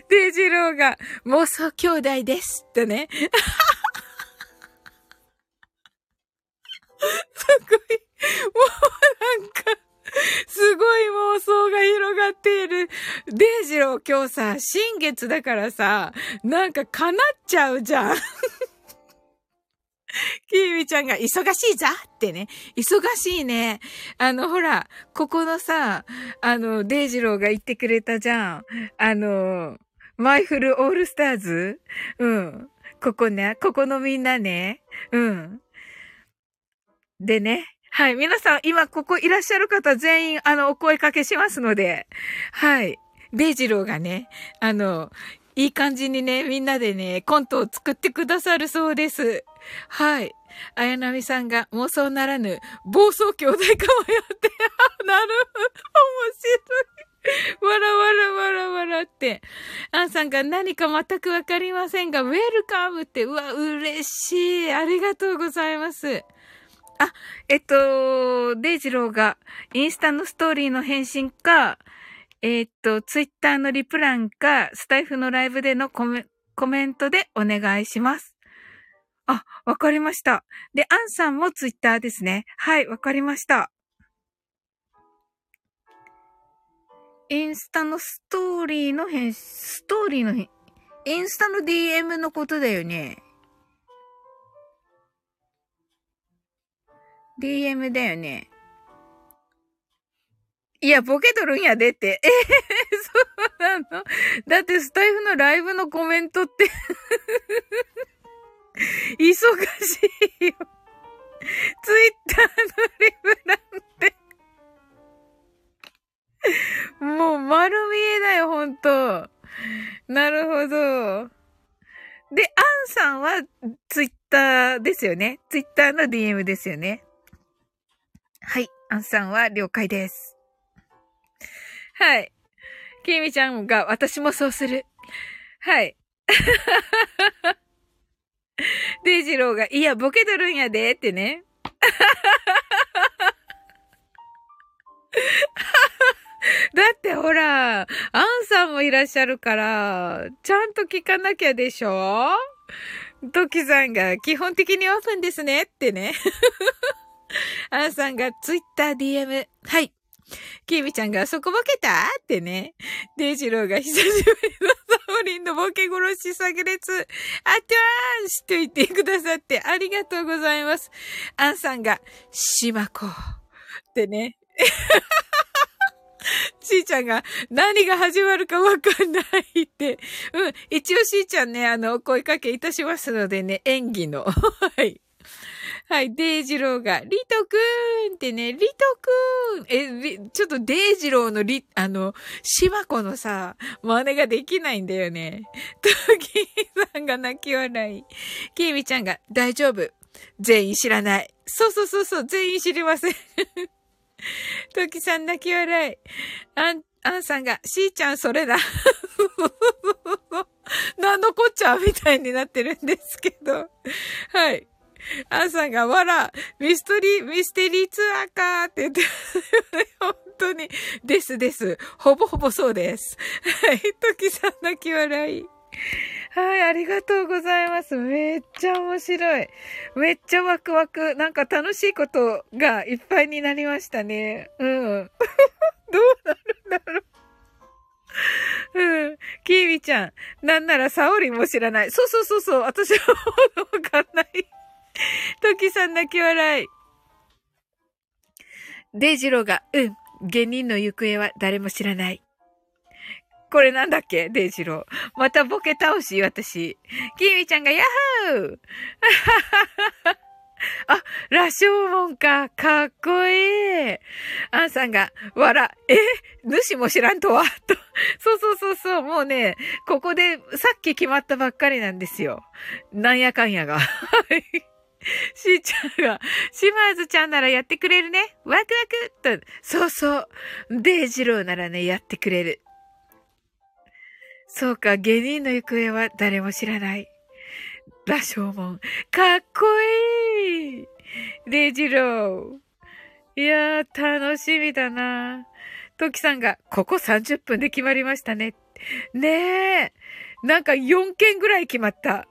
デイジローが妄想兄弟ですってね。すごい、もうなんか、すごい妄想が広がっている。デイジロー今日さ、新月だからさ、なんか叶っちゃうじゃん。キーミちゃんが忙しいざってね。忙しいね。あの、ほら、ここのさ、あの、デイジローが言ってくれたじゃん。あの、マイフルオールスターズ？うん。ここね、ここのみんなね。うん。でね。はい。皆さん、今ここいらっしゃる方全員、あの、お声かけしますので。はい。デイジローがね、あの、いい感じにね、みんなでね、コントを作ってくださるそうです。はい。綾波さんが妄想ならぬ、暴走兄弟かもよって、なるほど。面白い。わらわらわらわらって。アンさんが何か全くわかりませんが、ウェルカムって、うわ、嬉しい。ありがとうございます。あ、えっと、デイジローがインスタのストーリーの返信か、えー、っと、ツイッターのリプランか、スタイフのライブでのコメコメントでお願いします。あ、わかりました。で、アンさんもツイッターですね。はい、わかりました。インスタのストーリーの変、ストーリーの変、インスタの DM のことだよね。DM だよね。いや、ボケとるんやでって。えー、そうなの？だってスタイフのライブのコメントって忙しいよ。ツイッターのリブなんてもう丸見えだよ、ほんと。なるほど。で、アンさんはツイッターですよね？ツイッターの DM ですよね？はい。アンさんは了解です。はい。きみちゃんが私もそうする。はい。デイジローが、いや、ボケとるんやで、ってね。だってほら、アンさんもいらっしゃるから、ちゃんと聞かなきゃでしょ？トキさんが基本的にオープンですねってね。アンさんがツイッター DM。はい。キミちゃんがそこボケた？ってね。デイジローが久しぶりのサオリンのボケ殺し炸裂、あとーんしと言ってくださってありがとうございます。アンさんが、しまこってね。しーちゃんが何が始まるかわかんないって。うん。一応しーちゃんね、あの、声かけいたしますのでね、演技の。はい。はい、デイジローが、リトくーんってね、リトくーんえ、ちょっとデイジローのリ、あの、シマコのさ、真似ができないんだよね。トキさんが泣き笑い。キーミちゃんが、大丈夫。全員知らない。そうそうそうそう、全員知りません。トキさん泣き笑い。あん、アンさんが、しーちゃんそれだ。何のこっちゃみたいになってるんですけど。はい。アンさんが、わら、ミステリー、ミステリーツアーかーって言って 本当に。ですです。ほぼほぼそうです。はい。時さん泣き笑い。はい、ありがとうございます。めっちゃ面白い。めっちゃワクワク。なんか楽しいことがいっぱいになりましたね。うん。どうなるんだろう。うん。キービちゃん。なんならサオリも知らない。そうそうそうそう。私はわかんない。トキさん泣き笑い。デイジローが、うん、芸人の行方は誰も知らない。これなんだっけ？デイジロー。またボケ倒し、私。キーミちゃんが、ヤッホー あ、羅生門か。かっこいい。アンさんが、わら、え主も知らんとはと。そうそうそうそう。もうね、ここでさっき決まったばっかりなんですよ。なんやかんやが。はい。しーちゃんが、シマーズちゃんならやってくれるね。ワクワクと、そうそう。デイジローならね、やってくれる。そうか、芸人の行方は誰も知らない。羅生門。かっこいいデイジロー。いやー、楽しみだな。トキさんが、ここ30分で決まりましたね。ねえ。なんか4件ぐらい決まった。な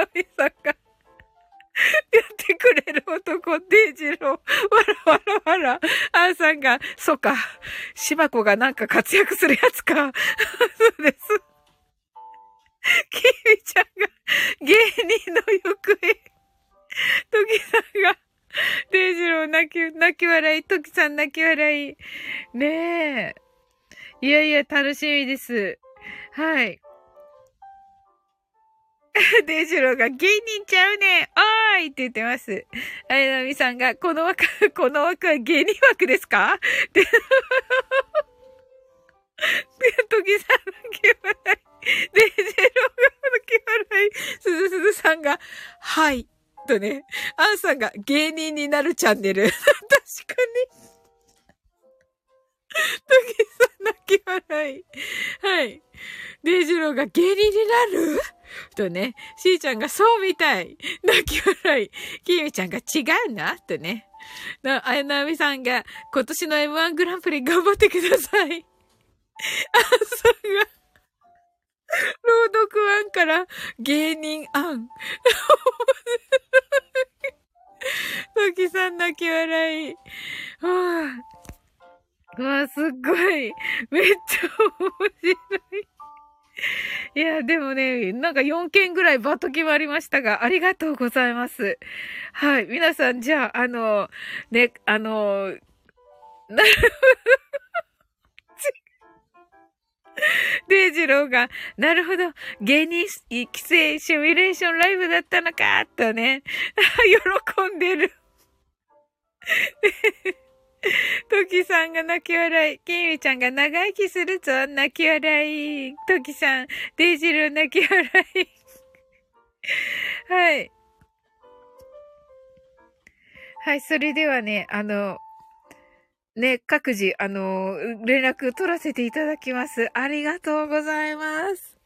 やみさんが、やってくれる男、デイジロー。わらわらわら。アンさんが、そうか。シマコがなんか活躍するやつか。そうです。キミちゃんが、芸人の行方。トキさんが、デイジロー泣き、泣き笑い。トキさん泣き笑い。ねえ。いやいや、楽しみです。はい。デジローが芸人ちゃうねんおーいって言ってます。あやなみさんが、この枠、この枠は芸人枠ですか？で、で、トキさんの気笑い。デジローがの気笑い。すずすずさんが、はい。とね、アンさんが芸人になるチャンネル。確かに。トキさん泣き笑い。はい。デイジローが芸人になる？とね、しーちゃんがそうみたい。泣き笑い。きみちゃんが違うな？とね。な、あやなみさんが今年の M1 グランプリ頑張ってください。あんさんが、朗読案から芸人案。トキさん泣き笑い。はあ、うわ、すっごい。めっちゃ面白い。いや、でもね、なんか4件ぐらいバッと決まりましたが、ありがとうございます。はい。皆さん、じゃあ、あの、ね、あの、なるほど。デイジローが、なるほど、芸人育成シミュレーションライブだったのか、とね、喜んでる。トキさんが泣き笑い。キミちゃんが長生きするぞ。泣き笑い。トキさん、デイジル泣き笑い。はい。はい、それではね、あの、ね、各自、あの、連絡取らせていただきます。ありがとうございます。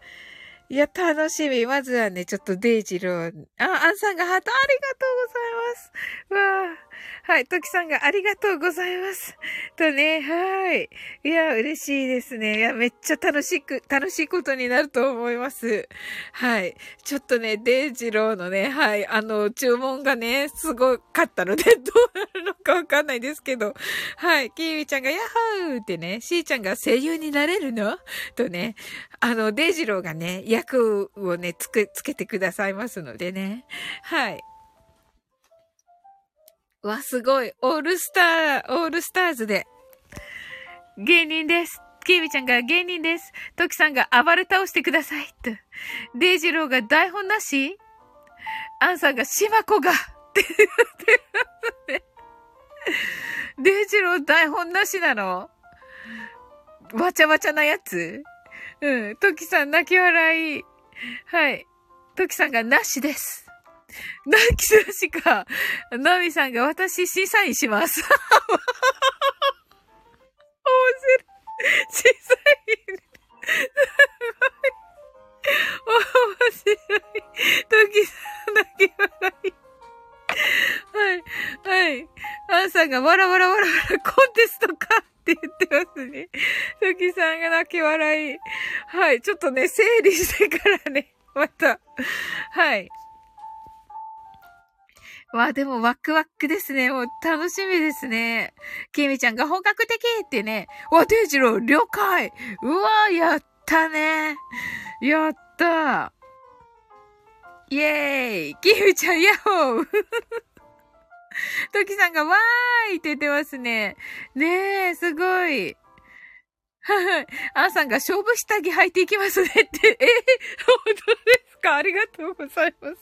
いや、楽しみ。まずはね、ちょっとデイジロー。あ、アンさんがハートありがとうございます。わあ。はい、トキさんがありがとうございます。とね、はい。いや、嬉しいですね。いや、めっちゃ楽しく、楽しいことになると思います。はい。ちょっとね、デイジローのね、はい、あの、注文がね、すごかったので、どうなるのかわかんないですけど、はい。キーミちゃんがヤッハーってね、シーちゃんが声優になれるの？とね、あの、デイジローがね、役をね、つけ、つけてくださいますのでね。はい。わ、すごい。オールスター、オールスターズで。芸人です。ケイミちゃんが芸人です。トキさんが暴れ倒してください。と。デイジローが台本なし？アンさんがシマコがって言ってますね。デイジロー台本なしなの？わちゃわちゃなやつ？うん。トキさん泣き笑い。はい。トキさんがなしです。泣きなしか。ナミさんが私審査員します。面白い。審査員。面白い。トキさん泣き笑い。はい。はい。アンさんがわらわらわらわらコンテストか。って言ってますね。トキさんが泣き笑い。はい。ちょっとね、整理してからね、また。はい。わ、でもワクワクですね。もう楽しみですね。キミちゃんが本格的ってね。わ、デイジロー、了解うわやったね。やったイェーイキミちゃん、ヤッホー トキさんがわーいって言ってますね。ねえ、すごい。はい。アンさんが勝負下着履いていきますねって。え本当ですか？ありがとうございます。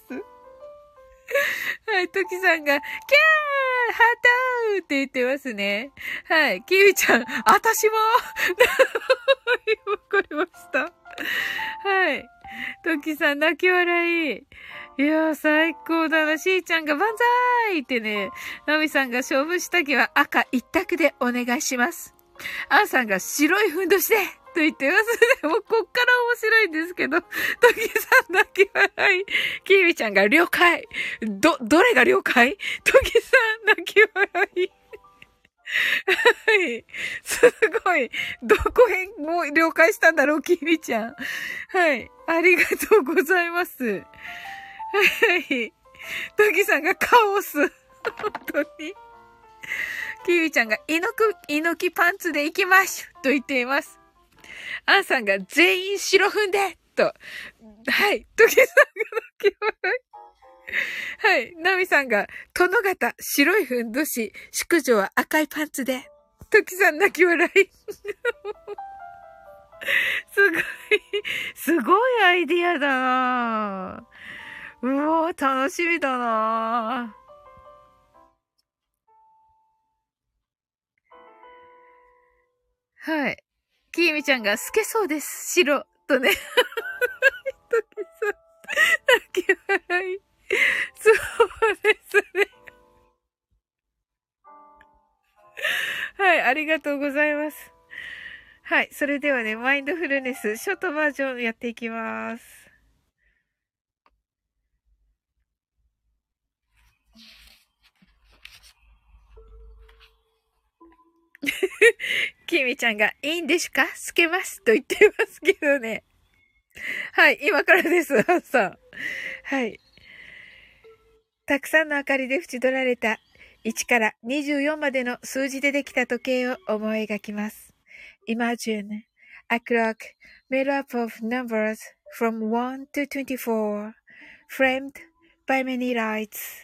はい、トキさんが、キャーハートって言ってますね。はい、キミちゃん、あたしも？わかりました。はい。トキさん泣き笑い。いやー、最高だな。しーちゃんが万歳ってね、ナミさんが勝負下着は赤一択でお願いします。アンさんが白いふんどしでと言ってますね。もうこっから面白いんですけど、トキさん泣き笑い。キーミちゃんが了解。ど、どれが了解？トキさん泣き笑い。はい。すごい。どこへも了解したんだろう、キミちゃん。はい。ありがとうございます。はい。トキさんがカオス。本当に。キーウィちゃんが、猪木、猪木パンツで行きましょと言っています。アンさんが全員白踏んでと。はい。トキさんが泣き笑い。はい。ナミさんが、殿方、白いふんどし、宿女は赤いパンツで。トキさん泣き笑い。すごい、すごいアイディアだなうわ楽しみだなはい。きーみちゃんが透けそうです。白。とね。ときさん、泣き笑い。そうですね。はい、ありがとうございます。はい、それではね、マインドフルネス、ショートバージョンやっていきます。きみちゃんが、いいんですか？透けます？と言ってますけどね。はい、今からです、ハッサン。はい。たくさんの明かりで縁取られた1から24までの数字でできた時計を思い描きます。Imagine a clock made up of numbers from 1 to 24, framed by many lights.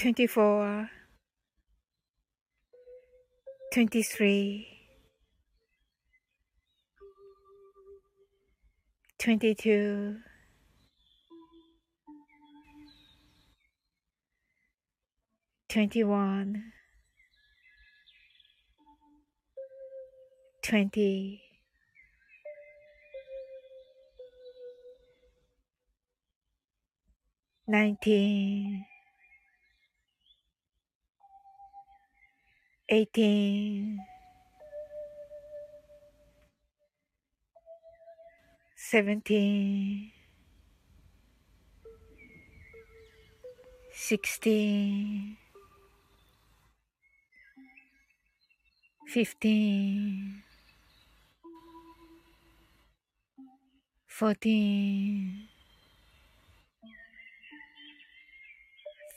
24 23 22 21 20 19 18 17 16 15 14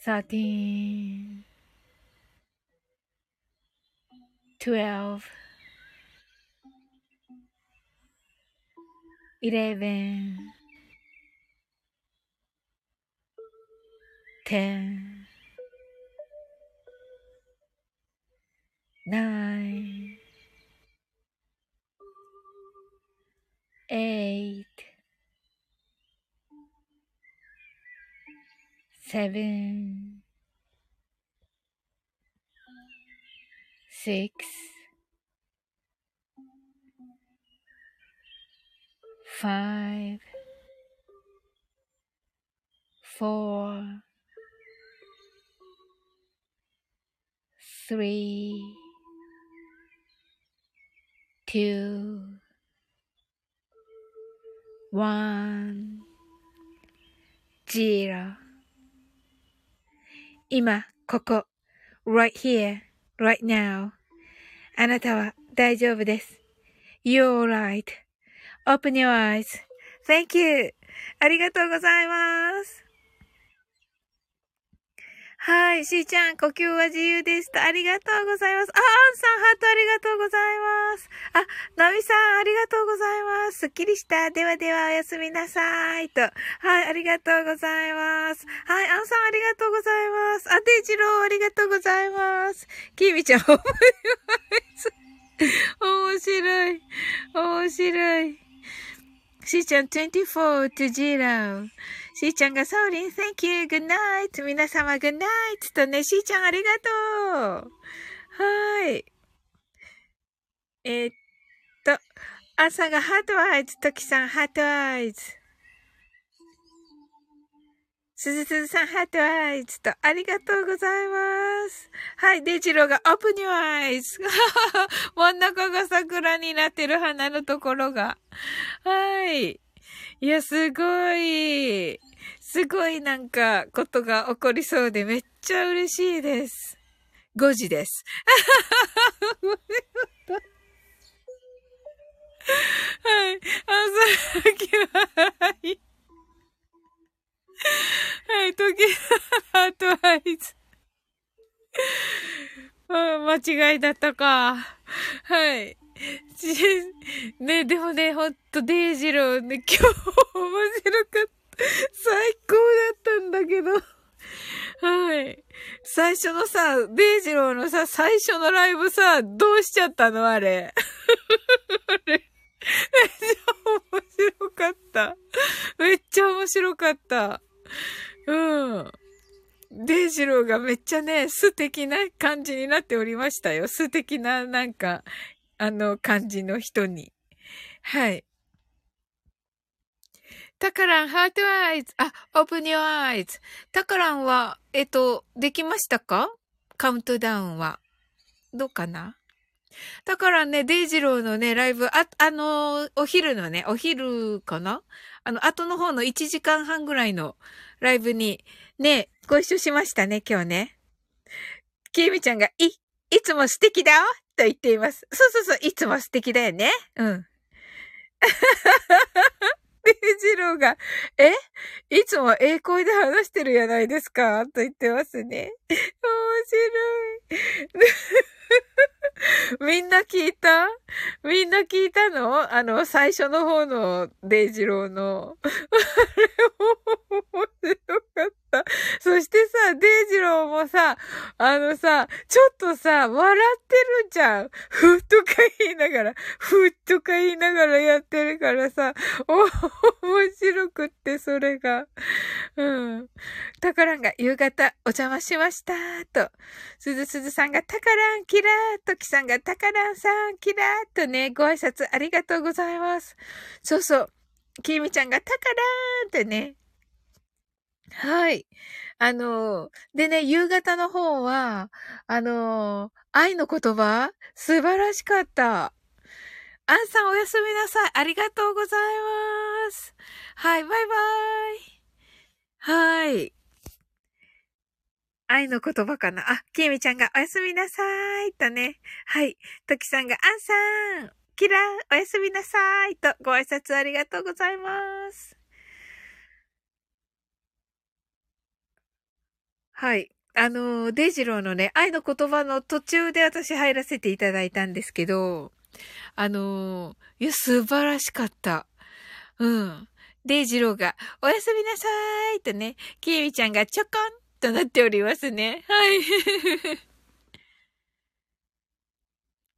13 12 11 10 9 8 7 6 5 4 3 2 1 0今、ここ、right here, right now. あなたは大丈夫です。You're right.Open your eyes.Thank you. ありがとうございます。はい。しーちゃん、呼吸は自由ですと。ありがとうございます。あ、アンさん、ハートありがとうございます。あ、ナミさん、ありがとうございます。すっきりした。ではでは、おやすみなさい。と。はい、ありがとうございます。はい、アンさん、ありがとうございます。あ、デイジロー、ありがとうございます。キーミちゃん、面白い。面白い。しーちゃん、24 to 0。しーちゃんがソーリン、Thank you, good night. 皆様 good night とね、しーちゃんありがとう。はい。えー、っと、朝が heart eyes、トキさん heart eyes。すずすずさん、 heart eyes と、ありがとうございます。はい、デジローが、 open your eyes。真ん中が桜になってる花のところが。はい。いや、すごい。すごいなんか、ことが起こりそうでめっちゃ嬉しいです。5時です。はい。朝きは、はい。はい、時、ハートアイズ。間違いだったか。はい。ね、でもね、ほんと、デイジローね、今日面白かった。最高だったんだけど。はい。最初のさ、デイジローのさ、最初のライブさ、どうしちゃったの？あれ。あれ。めっちゃ面白かった。めっちゃ面白かった。うん。デイジローがめっちゃね、素敵な感じになっておりましたよ。素敵な、なんか、あの感じの人に。はい。タカラン、ハートアイズ。あ、オープニュアイズ。タカランは、えっと、できましたか？カウントダウンは。どうかな？だからね、デイジローのね、ライブ、あ、あの、お昼のね、お昼かな？あの、後の方の1時間半ぐらいのライブに、ね、ご一緒しましたね、今日ね。きみちゃんが、い、いつも素敵だよと言っています。そうそうそう、いつも素敵だよね。うん。デイジローが、え？いつも英声で話してるやないですか？と言ってますね。面白い。みんな聞いた？みんな聞いたの？あの、最初の方のデイジローの。あれ、面白かった。そしてさ、デイジローもさ、あのさ、ちょっとさ、笑ってるじゃん。ふっとか言いながら、ふっとか言いながらやってるからさ、お、面白くって、それが。うん。タカランが夕方お邪魔しました、と。すずすずさんがタカランキラー、トキさんがタカランさんキラー、とね、ご挨拶ありがとうございます。そうそう。きみちゃんがタカラーンってね。はい。あの、でね、夕方の方は、あの、愛の言葉？素晴らしかった。アンさんおやすみなさい。ありがとうございます。はい、バイバイ。はい。愛の言葉かな？あ、きえみちゃんがおやすみなさーい。とね。はい。ときさんがアンさん。キラー、おやすみなさーい。とご挨拶ありがとうございます。はい。あの、デイジローのね、愛の言葉の途中で私入らせていただいたんですけど、あの、いや、素晴らしかった。うん。デイジローが、おやすみなさーいとね、キーミちゃんがちょこんとなっておりますね。はい。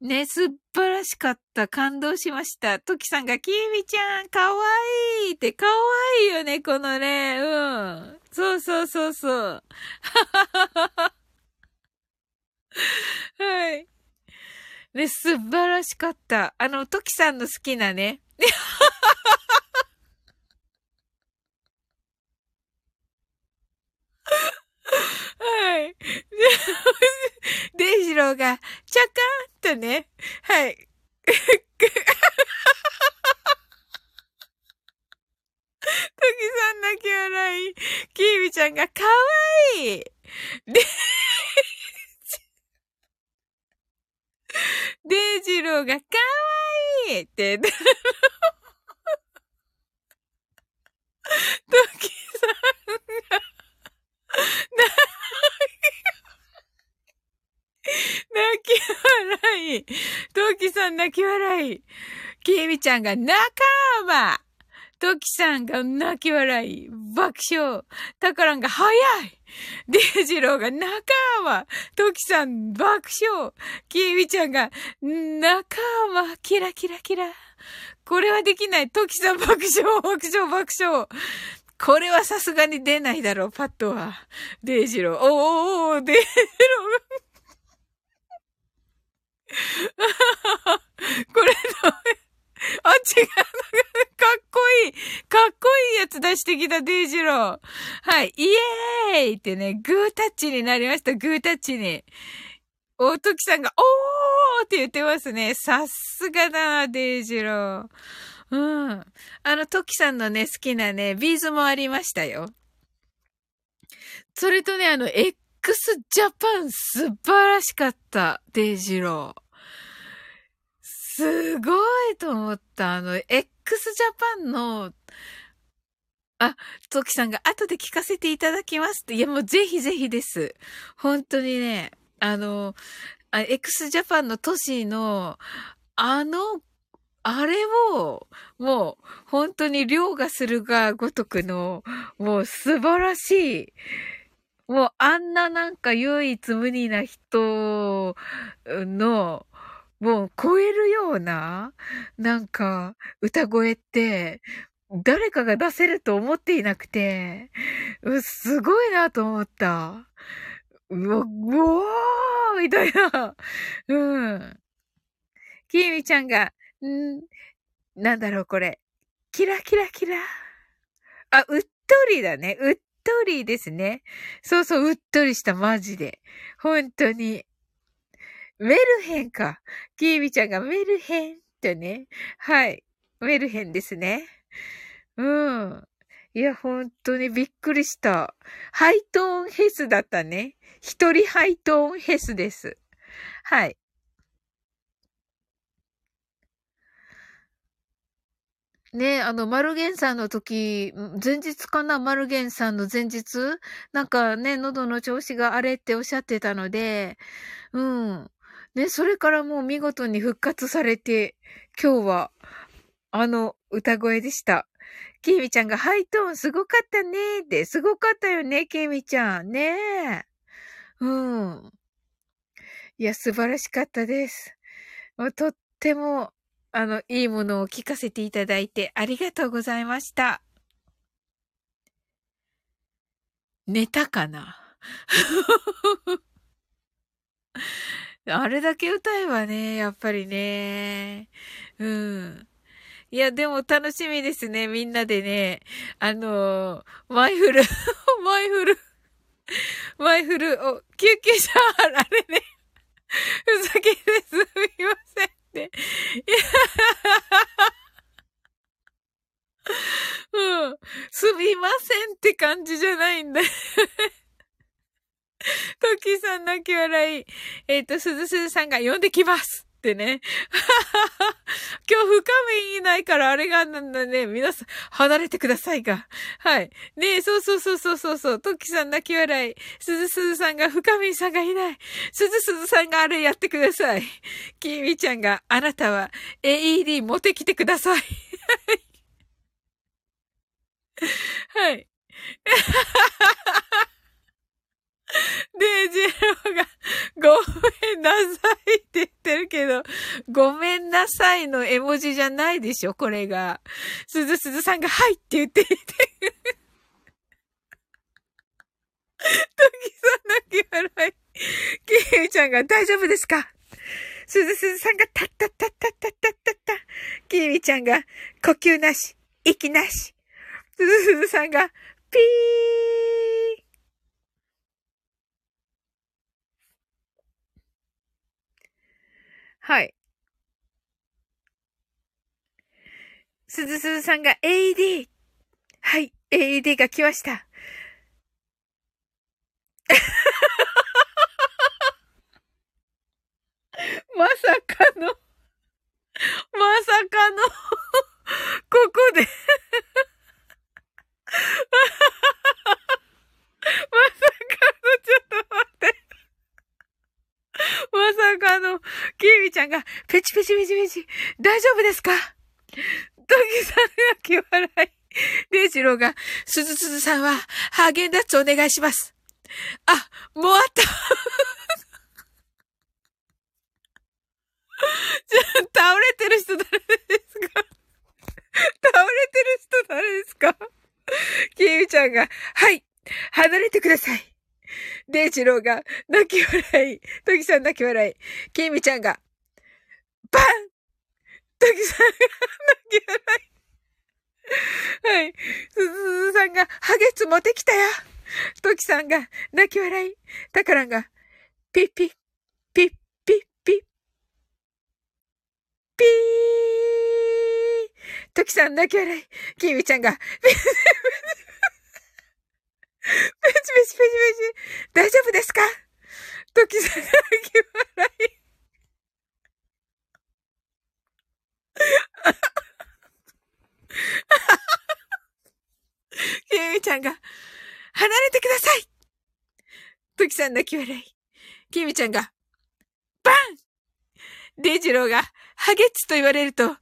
ね、素晴らしかった。感動しました。トキさんが、キーミちゃん、かわいいって、かわいいよね、このね。うん。そうそうそうそう。はい。ね、素晴らしかった。あの、トキさんの好きなね。はい。デイジローが、ちゃかーんとね、はい。トキさん泣き笑い。キービちゃんがかわいい。で、デイジローがかわいいって、トキさんが、泣き笑い。トキさん泣き笑い。キミちゃんが仲間。トキさんが泣き笑い。爆笑。タカランが早い。デイジローが仲間。トキさん爆笑。キミちゃんが仲間。キラキラキラ。これはできない。トキさん爆笑、爆笑、爆笑。これはさすがに出ないだろう、パッとは。デイジロー。おーおー、デイジロー。これのあ、違う。かっこいい。かっこいいやつ出してきた、デイジロー。はい。イエーイってね、グータッチになりました、グータッチに。大時さんが、おーって言ってますね。さすがだな、デイジロー。うん。あの、トキさんのね、好きなね、ビーズもありましたよ。それとね、あの、x ジャパン素晴らしかった、デイジロー。すごいと思った。あの、x ジャパンの、あ、トキさんが後で聞かせていただきますって。いや、もうぜひぜひです。本当にね、あの、x ジャパンの都市の、あのあれを、もう、本当に凌駕するがごとくの、もう素晴らしい。もう、あんななんか唯一無二な人の、もう超えるような、なんか、歌声って、誰かが出せると思っていなくて、すごいなと思った。うわ、うわーみたいな。うん。きみちゃんが、んなんだろう、これ。キラキラキラ。あ、うっとりだね。うっとりですね。そうそう、うっとりした、マジで。本当に。メルヘンか。キービちゃんがメルヘンってね。はい。メルヘンですね。うん。いや、本当にびっくりした。ハイトーンヘスだったね。一人ハイトーンヘスです。はい。ねあの、マルゲンさんの時、前日かなマルゲンさんの前日？なんかね、喉の調子があれっておっしゃってたので、うん。ね、それからもう見事に復活されて、今日は、あの歌声でした。きみちゃんがハイトーンすごかったねーって、すごかったよね、きみちゃん。ねえ。うん。いや、素晴らしかったです。とっても、あの、いいものを聞かせていただいてありがとうございました。寝たかな？あれだけ歌えばね、やっぱりね。うん。いや、でも楽しみですね。みんなでね。あのー、マイフル、マイフル、マイフル、お、救急車、あれね。ふざけですみません。うん。すみませんって感じじゃないんだ。トキさん泣き笑い。えっ、ー、と、すずすずさんが呼んできますってね。今日深めいないからあれがなんだね。皆さん、離れてくださいが。はい。ねえ、そうそうそうそうそうそう。トッキさん泣き笑い。すずすずさんが深めさんがいない。すずすずさんがあれやってください。きみちゃんがあなたは AED 持ってきてください。はい。はい。で、ジェロが、ごめんなさいって言ってるけど、ごめんなさいの絵文字じゃないでしょ、これが。すずすずさんが、はいって言っていて。トキさん泣き笑い。キミちゃんが大丈夫ですか？すずすずさんが、たったったったったったったった。キミちゃんが、呼吸なし、息なし。すずすずさんが、ピーはい。すずすずさんが AED! はい、AED が来ました。まさかのまさかのここでま さかの、ちょっと待って。ま まさかの、キーミちゃんが、ペチペチペチペチ、大丈夫ですか？トキさんが気笑い。デイジローが、すずすずさんは、ハーゲンダッツお願いします。あ、もうあった。じゃあ倒れてる人誰ですか？倒れてる人誰ですか？キーミちゃんが、はい、離れてください。デイジローが泣き笑い。トキさん泣き笑い。キミちゃんが、バントキさんが泣き笑い。はい。すずずさんが、ハゲツ持ってきたよ。トキさんが泣き笑い。タカランが、ピッピッ、ピッピッピッ。ピートキさん泣き笑い。キミちゃんが、ピッピッピッペチペチペチペチ。大丈夫ですか？時さがき笑い。きみちゃんが、離れてくださいトキさん泣き笑い。きみちゃんが、バンデイジローが、ハゲッツと言われると、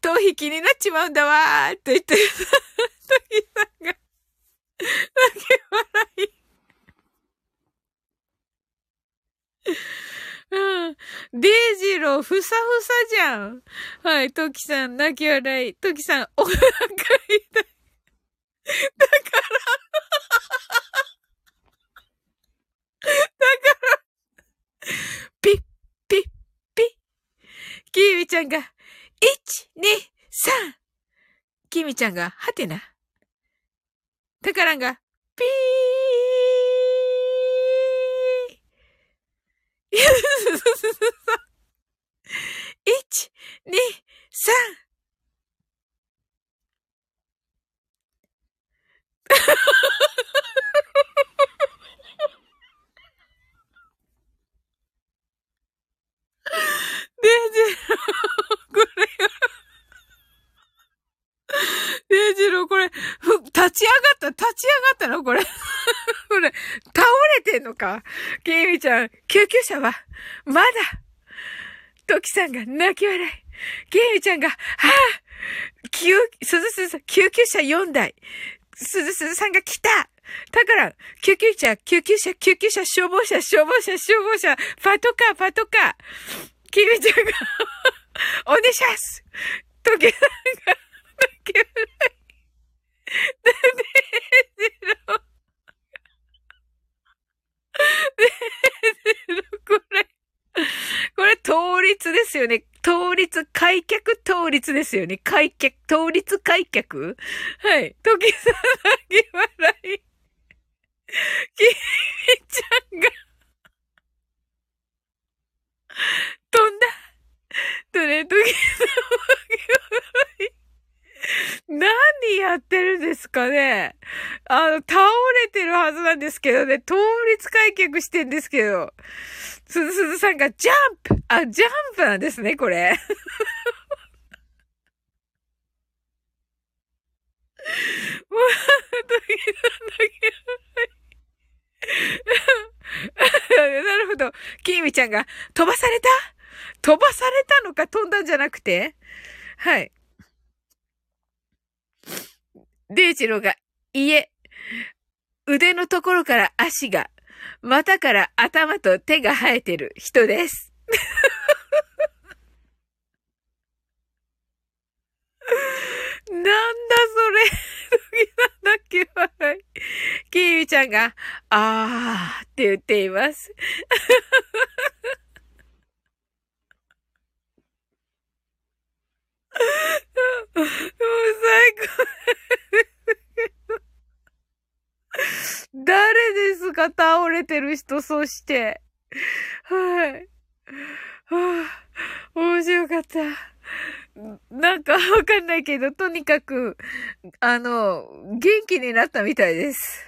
頭皮気になっちまうんだわーと言ってる。トキさんが、泣き笑い。うん。デイジロー、ふさふさじゃん。はい、トキさん、泣き笑い。トキさん、お腹痛い。だから。だから、ピッ、ピッ、ピッ。キーミちゃんが、1、2、3。キーミちゃんが、はてな。タカランが、ピー一、二、三。で、じ、これは デイジロー、これ、立ち上がった、立ち上がったの？これ。これ、倒れてんのか？キミちゃん、救急車は、まだ。トキさんが泣き笑い。ケイミちゃんが、はぁ、救、すずすずさん、救急車4台。すずすずさんが来ただから、救急車、救急車、救急車、消防車、消防車、消防車、パトカー、パトカー。ケイミちゃんが お願いしますトケさんが、泣き笑い。なんで、ろ。これ、これ、倒立ですよね。倒立、開脚倒立ですよね。開脚、倒立開脚はい。時さなぎ笑い。きみちゃんが飛んだ。とね、時さなぎ笑い。何やってるんですかね。あの、倒れてるはずなんですけどね、倒立開脚してんですけど、すずすずさんがジャンプ。あ、ジャンプなんですね、これ。もう、なるほど。きーみちゃんが飛ばされた？飛ばされたのか飛んだんじゃなくて？はい。デイジローが、いえ、腕のところから足が、股から頭と手が生えてる人です。なんだそれ。なんだっけい。キーミちゃんが、あーって言っています。もう最高。誰ですか倒れてる人、そして。はい。はあ、面白かった。なんかわかんないけど、とにかく、あの、元気になったみたいです。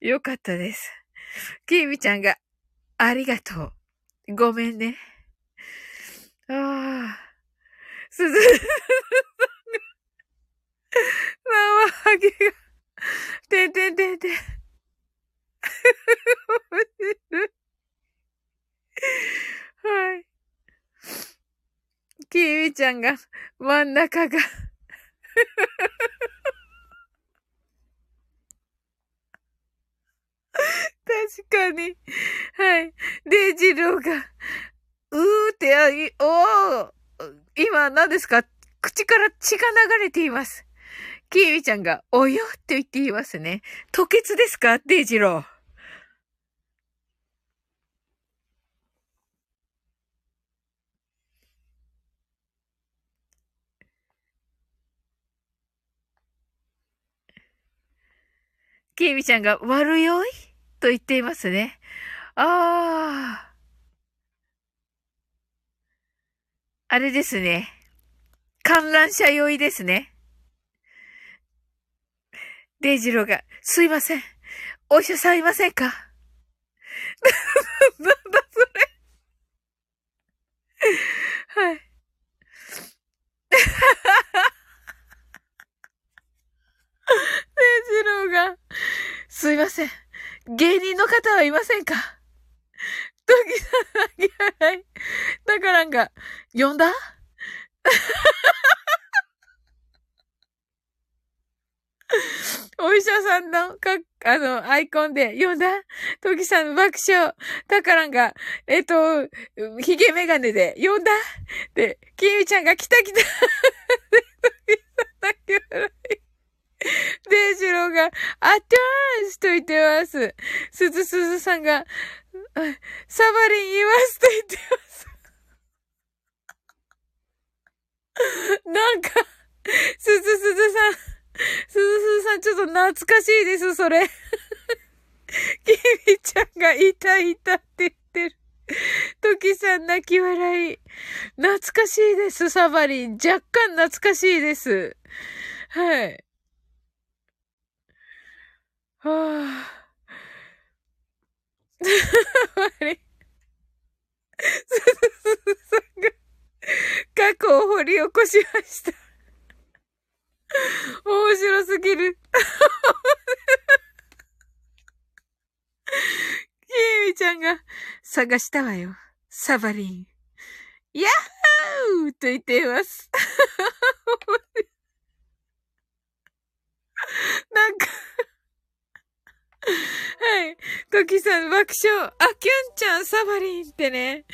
よかったです。キーミちゃんが、ありがとう。ごめんね。ああ。すず、さんが、生ハゲが、てんてんてんてん。はい。きみちゃんが、真ん中が確かに。はい。デジローが、うーって、あ、おー今何ですか？口から血が流れています。キーミちゃんが、およって言っていますね。吐血ですか？デイジロー。キーミちゃんが悪酔い？と言っていますね。ああ。あれですね。観覧車酔いですね。デイジローが、すいません。お医者さんいませんか？なんだそれ。はい。デイジローが、すいません。芸人の方はいませんか？時さん、あげ払い。だからんが、呼んだ？お医者さんの、か、あの、アイコンで、呼んだ？トキさんの爆笑。タカランが、えっと、ヒゲメガネで、呼んだ？で、キミちゃんが来た来たトキさん泣き笑い。デイジローが、アターンスと言ってます。すずすずさんが、サバリン言わすと言ってます。なんか、すずすずさん、すずすずさんちょっと懐かしいです、それ。キミちゃんがいたいたって言ってる。トキさん泣き笑い。懐かしいです、サバリン。若干懐かしいです。はい。はあ。あれ。すずすさんが過去を掘り起こしました。面白すぎる。キーミちゃんが探したわよ。サバリン。やっほーと言っています。なんかはい。コキさん爆笑。あ、キュンちゃん、サバリンってね。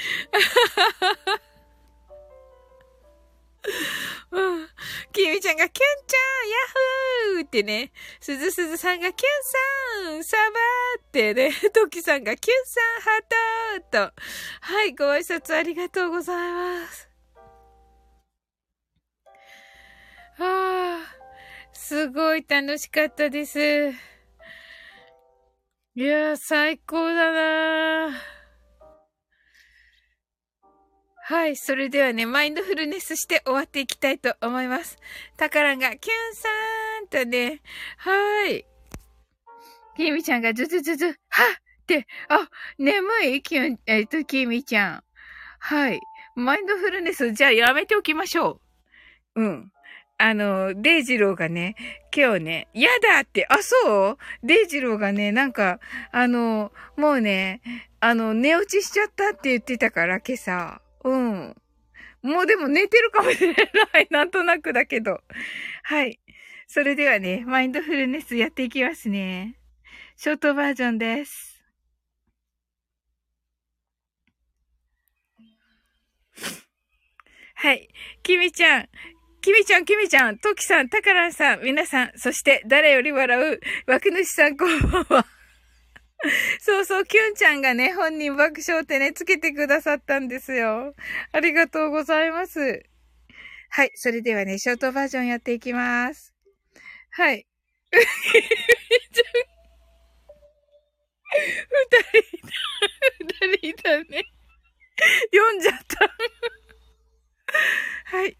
うん。きみちゃんがキュンちゃん、ヤッホーってね。すずすずさんがキュンさん、サバーってね。トキさんがキュンさん、ハートと。はい、ご挨拶ありがとうございます。ああ、すごい楽しかったです。いやー、最高だなはい。それではね、マインドフルネスして終わっていきたいと思います。タカランが、キュンさーんとね、はーい。キミちゃんがズズズズ、はっって、あ、眠いキュン、えっ、と、キミちゃん。はい。マインドフルネス、じゃあやめておきましょう。うん。あの、デイジローがね、今日ね、やだって、あ、そう？デイジローがね、なんか、あの、もうね、あの、寝落ちしちゃったって言ってたから、今朝。うん。もうでも寝てるかもしれない。なんとなくだけど。はい。それではね、マインドフルネスやっていきますね。ショートバージョンです。はい。きみちゃん、きみちゃん、きみちゃん、ときさん、たからんさん、皆さん、そして誰より笑う、枠主さん、こんばんは。そうそう、きゅんちゃんがね、本人爆笑ってね、つけてくださったんですよ。ありがとうございます。はい、それではね、ショートバージョンやっていきます。はい。二人いた、二人いたね。読んじゃった。はい。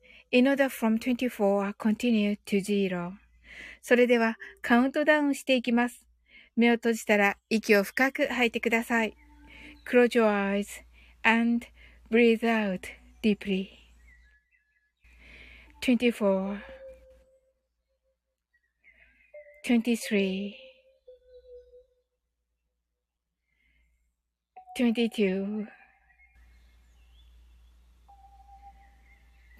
in order from 24 continue to zero それではカウントダウンしていきます。目を閉じたら息を深く吐いてください。Close your eyes and breathe out deeply. 24 23 22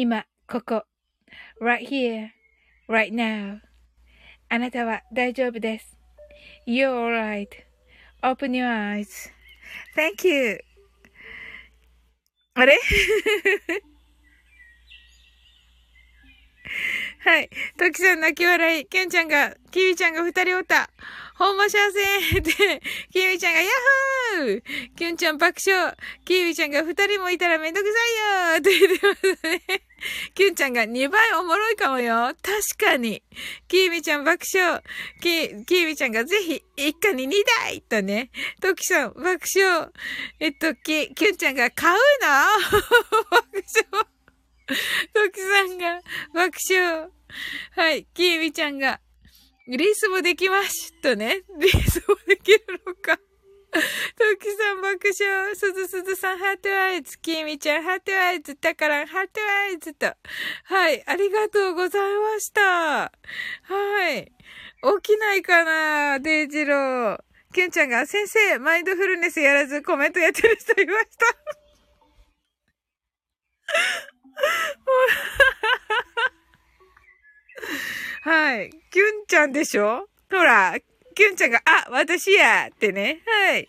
今、ここ、right here, right now. あなたは大丈夫です。You're alright.Open your eyes.Thank you. あれはい。トキさん泣き笑い。キュンちゃんが、キウイちゃんが二人おった。ほんま幸せで、キウイちゃんがヤッホーキュンちゃん爆笑キウイちゃんが二人もいたらめんどくさいよって言ってますね。キュンちゃんが2倍おもろいかもよ。確かに。キーミちゃん爆笑。キ、キーミちゃんがぜひ一家に2台とね。トキさん爆笑。えっと、キ、キュンちゃんが買うの？爆笑。トキさんが爆笑。はい。キーミちゃんが、リースもできますとね。リースもできるのか。トキさん爆笑。すずすずさん heart eyes。キーミちゃん heart eyes。タカランハートアイズと。はい。ありがとうございました。はい。起きないかなデイジロー。キュンちゃんが、先生、マインドフルネスやらずコメントやってる人いました。はい。キュンちゃんでしょ？ほら、キュンちゃんが、あ、私やってね。はい。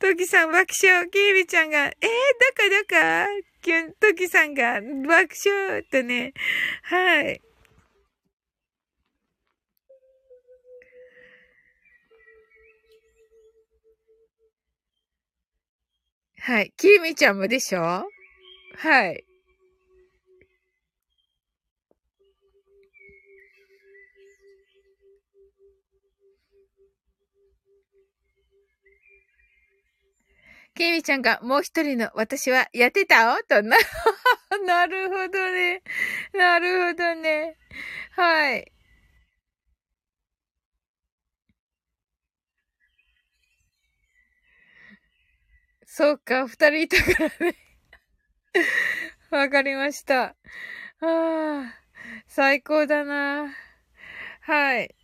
トキさん爆笑。キービちゃんが、えー、どこどこキュン、トキさんが爆笑とね。はい。はい。キーミちゃんもでしょ？はい。ケイミちゃんがもう一人の私はやってたおとな、なるほどね。なるほどね。はい。そうか、二人いたからね。わかりました。ああ、最高だな。はい。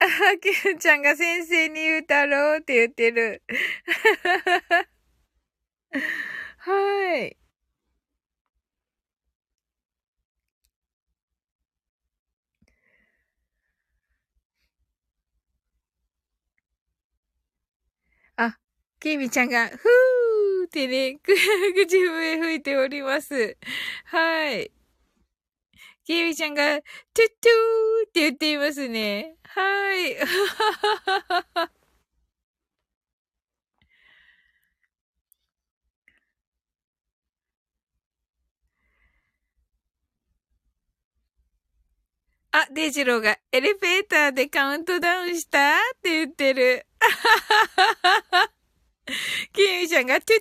あ、キュンちゃんが先生に言うたろうって言ってる。はい。あ、キミちゃんが、ふーってね、口笛吹いております。はい。キミちゃんが、トゥットゥーって言っていますね。はい。あ、デジローがエレベーターでカウントダウンしたって言ってる。キミちゃんがトゥトゥ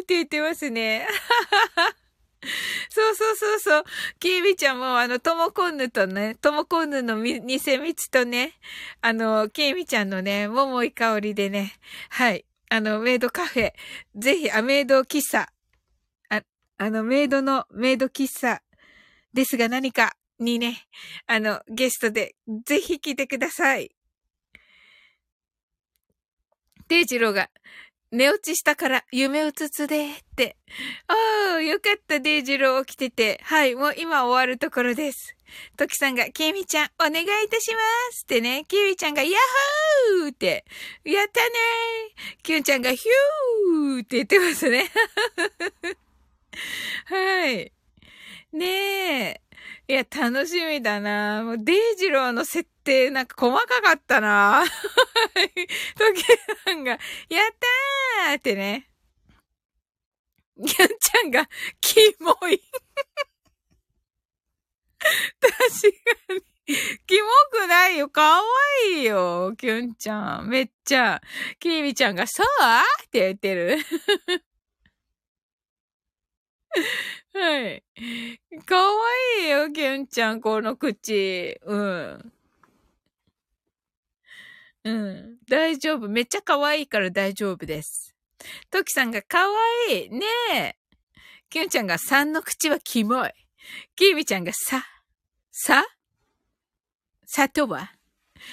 ーって言ってますね。そうそうそうそう。キービちゃんもあの、トモコンヌとね、トモコンヌの偽蜜とね、あの、キービちゃんのね、桃井香りでね、はい。あの、メイドカフェ、ぜひ、あ、メイド喫茶、あ、あの、メイドのメイド喫茶ですが何かにね、あの、ゲストで、ぜひ来てください。デイジローが、寝落ちしたから夢うつつでって。ああ、よかった、デイジロー起きてて。はい、もう今終わるところです。トキさんが、ケミちゃん、お願いいたしますってね、キウイちゃんが、ヤッホーって、やったねーキュンちゃんが、ヒューって言ってますね。はい。ねえ。いや、楽しみだなもう、デイジローの設定、なんか細かかったな トキさんが、やったーってね。ギャンちゃんが、キモい 確かに。キモくないよ。かわいいよ。キュンちゃん。めっちゃ。キーミちゃんが、そうって言ってる。はい。かわいいよ、ケンちゃん、この口。うん。うん。大丈夫。めっちゃ可愛いから大丈夫です。トキさんが可愛いい。ねえ。キュンちゃんが3の口はキモい。キーミちゃんがさ、さ？さとは？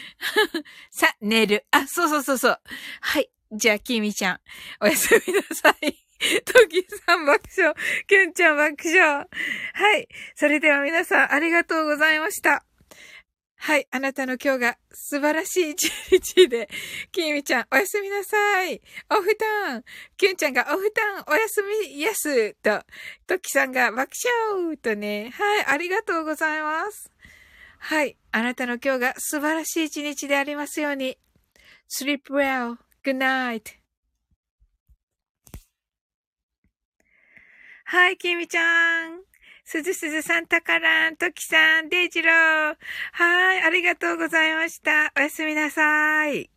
さ、寝る。あ、そうそうそうそう。はい。じゃあ、キーミちゃん、おやすみなさい。トキさん爆笑。キュンちゃん爆笑。はい。それでは皆さんありがとうございました。はい。あなたの今日が素晴らしい一日で、きみちゃん、おやすみなさい。お布団。きゅんちゃんがお布団、おやすみやす。と、ときさんが爆笑とね。はい。ありがとうございます。はい。あなたの今日が素晴らしい一日でありますように。sleep well. Good night. はい、きみちゃん。すずすずさん、たからん、ときさん、デイジロー。はい、ありがとうございました。おやすみなさい。